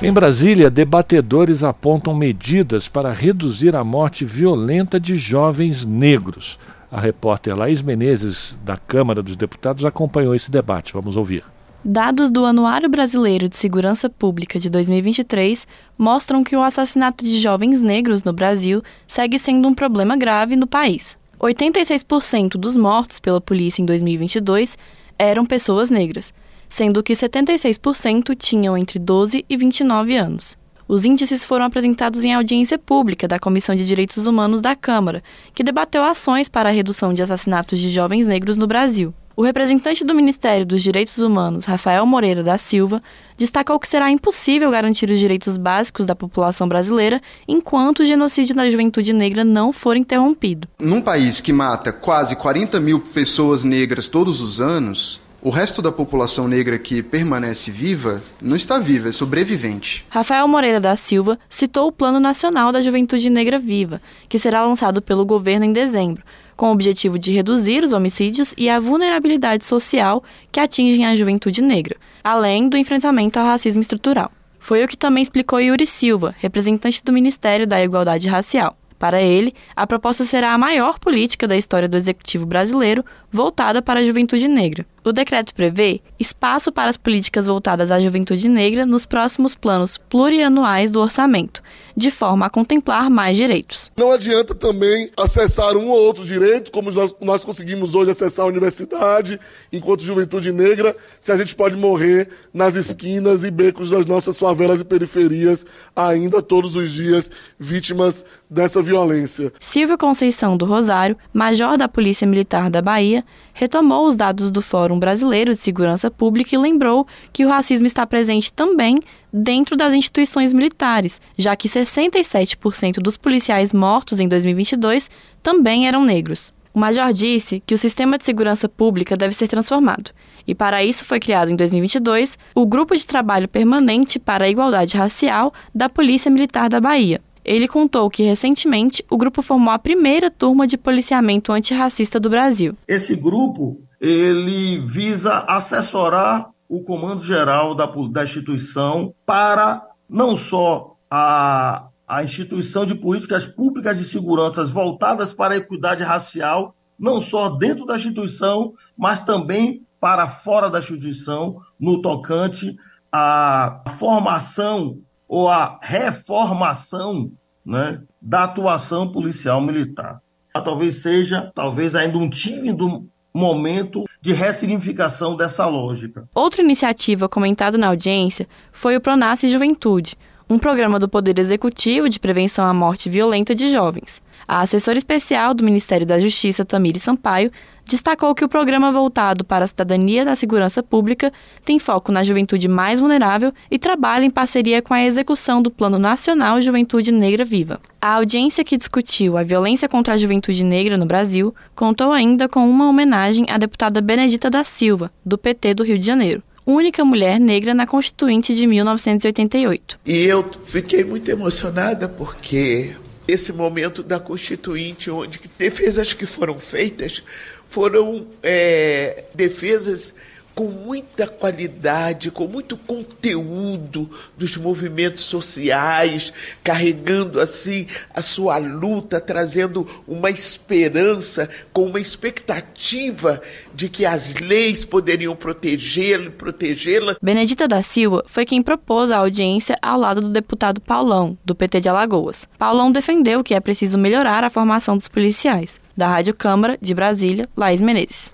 Em Brasília, debatedores apontam medidas para reduzir a morte violenta de jovens negros. A repórter Laís Menezes, da Câmara dos Deputados, acompanhou esse debate. Vamos ouvir. Dados do Anuário Brasileiro de Segurança Pública de 2023 mostram que o assassinato de jovens negros no Brasil segue sendo um problema grave no país. 86% dos mortos pela polícia em 2022 eram pessoas negras, sendo que 76% tinham entre 12 e 29 anos. Os índices foram apresentados em audiência pública da Comissão de Direitos Humanos da Câmara, que debateu ações para a redução de assassinatos de jovens negros no Brasil. O representante do Ministério dos Direitos Humanos, Rafael Moreira da Silva, destacou que será impossível garantir os direitos básicos da população brasileira enquanto o genocídio da juventude negra não for interrompido. Num país que mata quase 40 mil pessoas negras todos os anos, o resto da população negra que permanece viva não está viva, é sobrevivente. Rafael Moreira da Silva citou o Plano Nacional da Juventude Negra Viva, que será lançado pelo governo em dezembro, com o objetivo de reduzir os homicídios e a vulnerabilidade social que atingem a juventude negra, além do enfrentamento ao racismo estrutural. Foi o que também explicou Yuri Silva, representante do Ministério da Igualdade Racial. Para ele, a proposta será a maior política da história do executivo brasileiro voltada para a juventude negra. O decreto prevê espaço para as políticas voltadas à juventude negra nos próximos planos plurianuais do orçamento, de forma a contemplar mais direitos. Não adianta também acessar um ou outro direito, como nós, nós conseguimos hoje acessar a universidade enquanto juventude negra, se a gente pode morrer nas esquinas e becos das nossas favelas e periferias, ainda todos os dias vítimas dessa violência. Silvio Conceição do Rosário, major da Polícia Militar da Bahia, retomou os dados do Fórum Brasileiro de Segurança Pública e lembrou que o racismo está presente também dentro das instituições militares, já que 67% dos policiais mortos em 2022 também eram negros. O major disse que o sistema de segurança pública deve ser transformado, e para isso foi criado em 2022 o Grupo de Trabalho Permanente para a Igualdade Racial da Polícia Militar da Bahia, ele contou que recentemente o grupo formou a primeira turma de policiamento antirracista do Brasil. Esse grupo ele visa assessorar o comando geral da, da instituição para não só a, a instituição de políticas públicas de segurança voltadas para a equidade racial, não só dentro da instituição, mas também para fora da instituição, no tocante à formação ou a reformação né, da atuação policial militar. Talvez seja, talvez ainda um tímido momento de ressignificação dessa lógica. Outra iniciativa comentada na audiência foi o Pronace Juventude, um programa do Poder Executivo de prevenção à morte violenta de jovens. A assessora especial do Ministério da Justiça, Tamiri Sampaio, destacou que o programa voltado para a cidadania da segurança pública tem foco na juventude mais vulnerável e trabalha em parceria com a execução do Plano Nacional Juventude Negra Viva. A audiência que discutiu a violência contra a juventude negra no Brasil contou ainda com uma homenagem à deputada Benedita da Silva, do PT do Rio de Janeiro única mulher negra na Constituinte de 1988. E eu fiquei muito emocionada porque esse momento da Constituinte, onde defesas que foram feitas foram é, defesas com muita qualidade, com muito conteúdo dos movimentos sociais, carregando assim a sua luta, trazendo uma esperança, com uma expectativa de que as leis poderiam protegê-lo e protegê-la. Benedita da Silva foi quem propôs a audiência ao lado do deputado Paulão, do PT de Alagoas. Paulão defendeu que é preciso melhorar a formação dos policiais. Da Rádio Câmara de Brasília, Laís Menezes.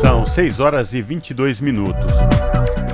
São 6 horas e 22 minutos.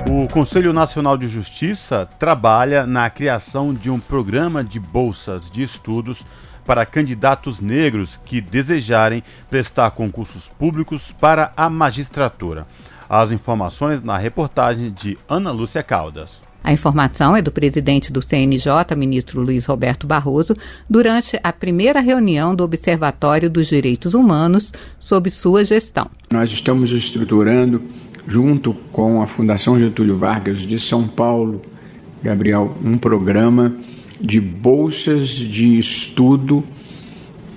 O Conselho Nacional de Justiça trabalha na criação de um programa de bolsas de estudos para candidatos negros que desejarem prestar concursos públicos para a magistratura. As informações na reportagem de Ana Lúcia Caldas. A informação é do presidente do CNJ, ministro Luiz Roberto Barroso, durante a primeira reunião do Observatório dos Direitos Humanos sob sua gestão. Nós estamos estruturando, junto com a Fundação Getúlio Vargas de São Paulo, Gabriel, um programa de bolsas de estudo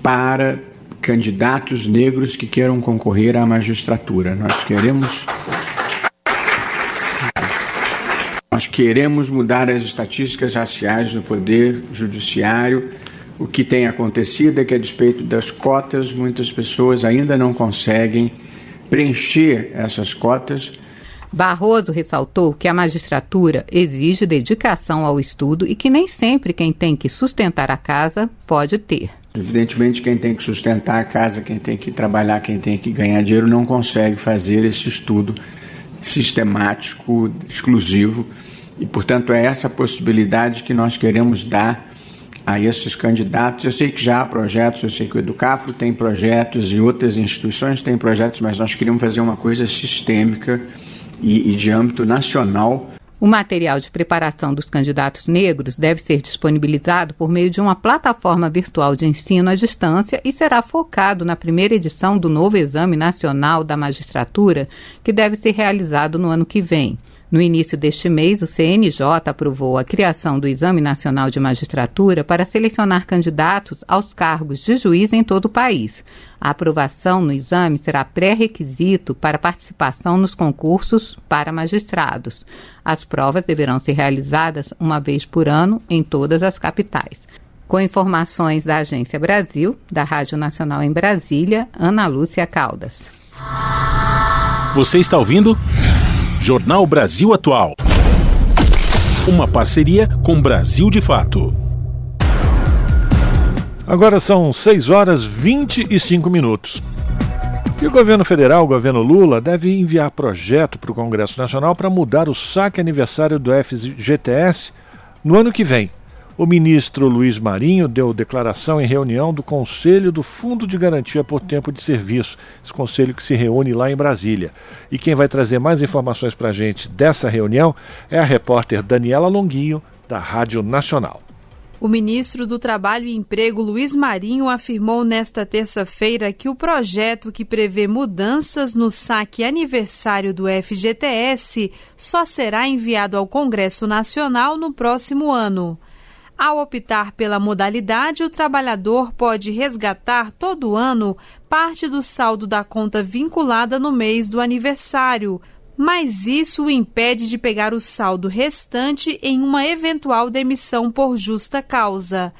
para candidatos negros que queiram concorrer à magistratura. Nós queremos Nós queremos mudar as estatísticas raciais do Poder Judiciário. O que tem acontecido é que, a despeito das cotas, muitas pessoas ainda não conseguem preencher essas cotas. Barroso ressaltou que a magistratura exige dedicação ao estudo e que nem sempre quem tem que sustentar a casa pode ter. Evidentemente, quem tem que sustentar a casa, quem tem que trabalhar, quem tem que ganhar dinheiro, não consegue fazer esse estudo sistemático, exclusivo. E, portanto, é essa possibilidade que nós queremos dar a esses candidatos. Eu sei que já há projetos, eu sei que o Educafro tem projetos e outras instituições têm projetos, mas nós queríamos fazer uma coisa sistêmica e, e de âmbito nacional o material de preparação dos candidatos negros deve ser disponibilizado por meio de uma plataforma virtual de ensino à distância e será focado na primeira edição do novo Exame Nacional da Magistratura, que deve ser realizado no ano que vem. No início deste mês, o CNJ aprovou a criação do Exame Nacional de Magistratura para selecionar candidatos aos cargos de juiz em todo o país. A aprovação no exame será pré-requisito para participação nos concursos para magistrados. As provas deverão ser realizadas uma vez por ano em todas as capitais. Com informações da Agência Brasil, da Rádio Nacional em Brasília, Ana Lúcia Caldas. Você está ouvindo? Jornal Brasil Atual. Uma parceria com Brasil de Fato. Agora são 6 horas 25 minutos. E o governo federal, o governo Lula, deve enviar projeto para o Congresso Nacional para mudar o saque aniversário do FGTS no ano que vem. O ministro Luiz Marinho deu declaração em reunião do Conselho do Fundo de Garantia por Tempo de Serviço, esse conselho que se reúne lá em Brasília. E quem vai trazer mais informações para a gente dessa reunião é a repórter Daniela Longuinho, da Rádio Nacional. O ministro do Trabalho e Emprego, Luiz Marinho, afirmou nesta terça-feira que o projeto que prevê mudanças no saque aniversário do FGTS só será enviado ao Congresso Nacional no próximo ano. Ao optar pela modalidade, o trabalhador pode resgatar todo ano parte do saldo da conta vinculada no mês do aniversário, mas isso o impede de pegar o saldo restante em uma eventual demissão por justa causa.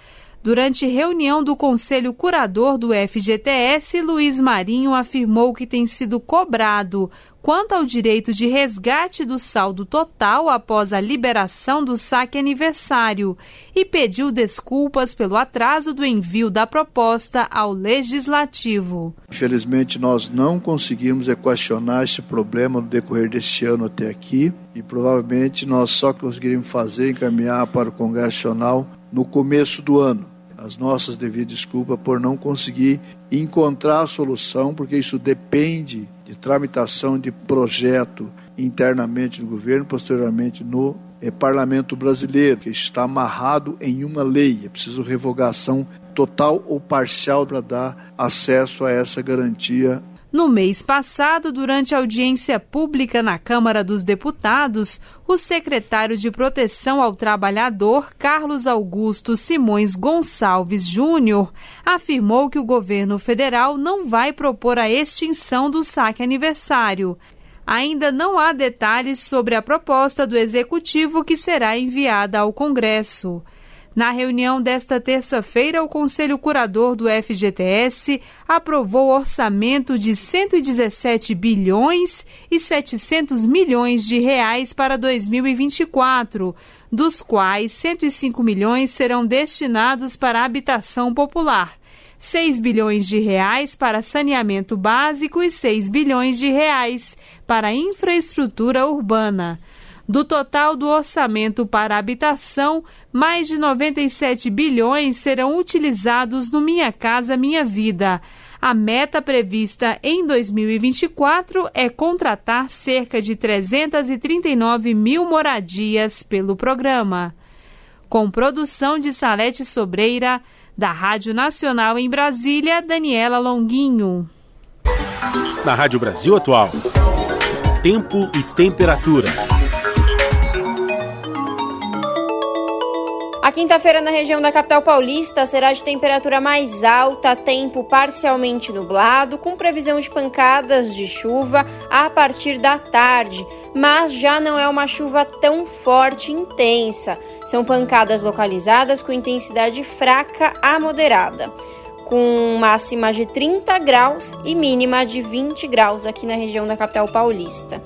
Durante reunião do Conselho Curador do FGTS, Luiz Marinho afirmou que tem sido cobrado quanto ao direito de resgate do saldo total após a liberação do saque aniversário e pediu desculpas pelo atraso do envio da proposta ao Legislativo. Infelizmente, nós não conseguimos equacionar esse problema no decorrer deste ano até aqui e provavelmente nós só conseguiremos fazer encaminhar para o Congresso Nacional no começo do ano as nossas devidas desculpas por não conseguir encontrar a solução, porque isso depende de tramitação de projeto internamente no governo, posteriormente no é, parlamento brasileiro, que está amarrado em uma lei. É preciso revogação total ou parcial para dar acesso a essa garantia no mês passado, durante audiência pública na Câmara dos Deputados, o secretário de Proteção ao Trabalhador, Carlos Augusto Simões Gonçalves Júnior, afirmou que o governo federal não vai propor a extinção do saque aniversário. Ainda não há detalhes sobre a proposta do executivo que será enviada ao Congresso. Na reunião desta terça-feira, o Conselho Curador do FGTS aprovou orçamento de 117 bilhões e 700 milhões de reais para 2024, dos quais 105 milhões serão destinados para habitação popular. 6 bilhões de reais para saneamento básico e 6 bilhões de reais para infraestrutura urbana. Do total do orçamento para habitação, mais de 97 bilhões serão utilizados no Minha Casa Minha Vida. A meta prevista em 2024 é contratar cerca de 339 mil moradias pelo programa. Com produção de Salete Sobreira, da Rádio Nacional em Brasília, Daniela Longuinho. Na Rádio Brasil Atual, tempo e temperatura. A quinta-feira na região da capital paulista será de temperatura mais alta, tempo parcialmente nublado, com previsão de pancadas de chuva a partir da tarde, mas já não é uma chuva tão forte e intensa. São pancadas localizadas com intensidade fraca a moderada, com máxima de 30 graus e mínima de 20 graus aqui na região da capital paulista.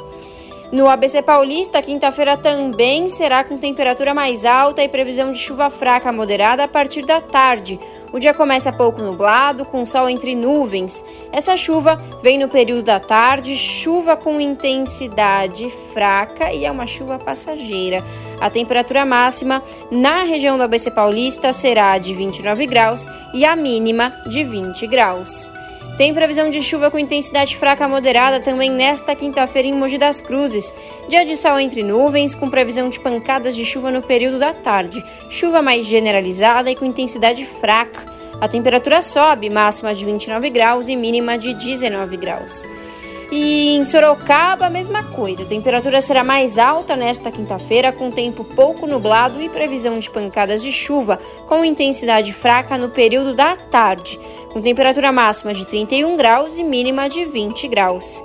No ABC Paulista, quinta-feira também será com temperatura mais alta e previsão de chuva fraca moderada a partir da tarde. O dia começa pouco nublado, com sol entre nuvens. Essa chuva vem no período da tarde, chuva com intensidade fraca e é uma chuva passageira. A temperatura máxima na região do ABC Paulista será de 29 graus e a mínima de 20 graus. Tem previsão de chuva com intensidade fraca a moderada também nesta quinta-feira em Mogi das Cruzes. Dia de sol entre nuvens, com previsão de pancadas de chuva no período da tarde. Chuva mais generalizada e com intensidade fraca. A temperatura sobe, máxima de 29 graus e mínima de 19 graus. E em Sorocaba, a mesma coisa. A temperatura será mais alta nesta quinta-feira, com tempo pouco nublado e previsão de pancadas de chuva, com intensidade fraca no período da tarde com temperatura máxima de 31 graus e mínima de 20 graus.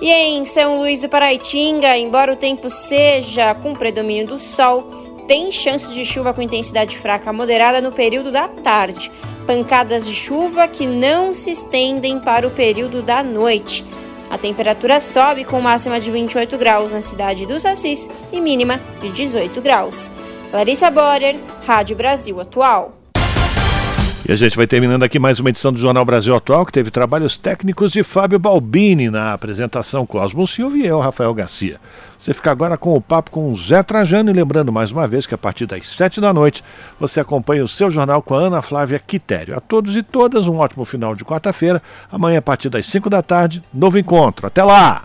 E em São Luís do Paraitinga, embora o tempo seja com predomínio do sol, tem chance de chuva com intensidade fraca moderada no período da tarde. Pancadas de chuva que não se estendem para o período da noite. A temperatura sobe com máxima de 28 graus na cidade dos Assis e mínima de 18 graus. Larissa Borer, Rádio Brasil Atual. E a gente vai terminando aqui mais uma edição do Jornal Brasil Atual, que teve trabalhos técnicos de Fábio Balbini na apresentação Cosmo Silva e eu, Rafael Garcia. Você fica agora com o papo com o Zé Trajano e lembrando mais uma vez que a partir das sete da noite você acompanha o seu jornal com a Ana Flávia Quitério. A todos e todas um ótimo final de quarta-feira. Amanhã a partir das cinco da tarde, novo encontro. Até lá!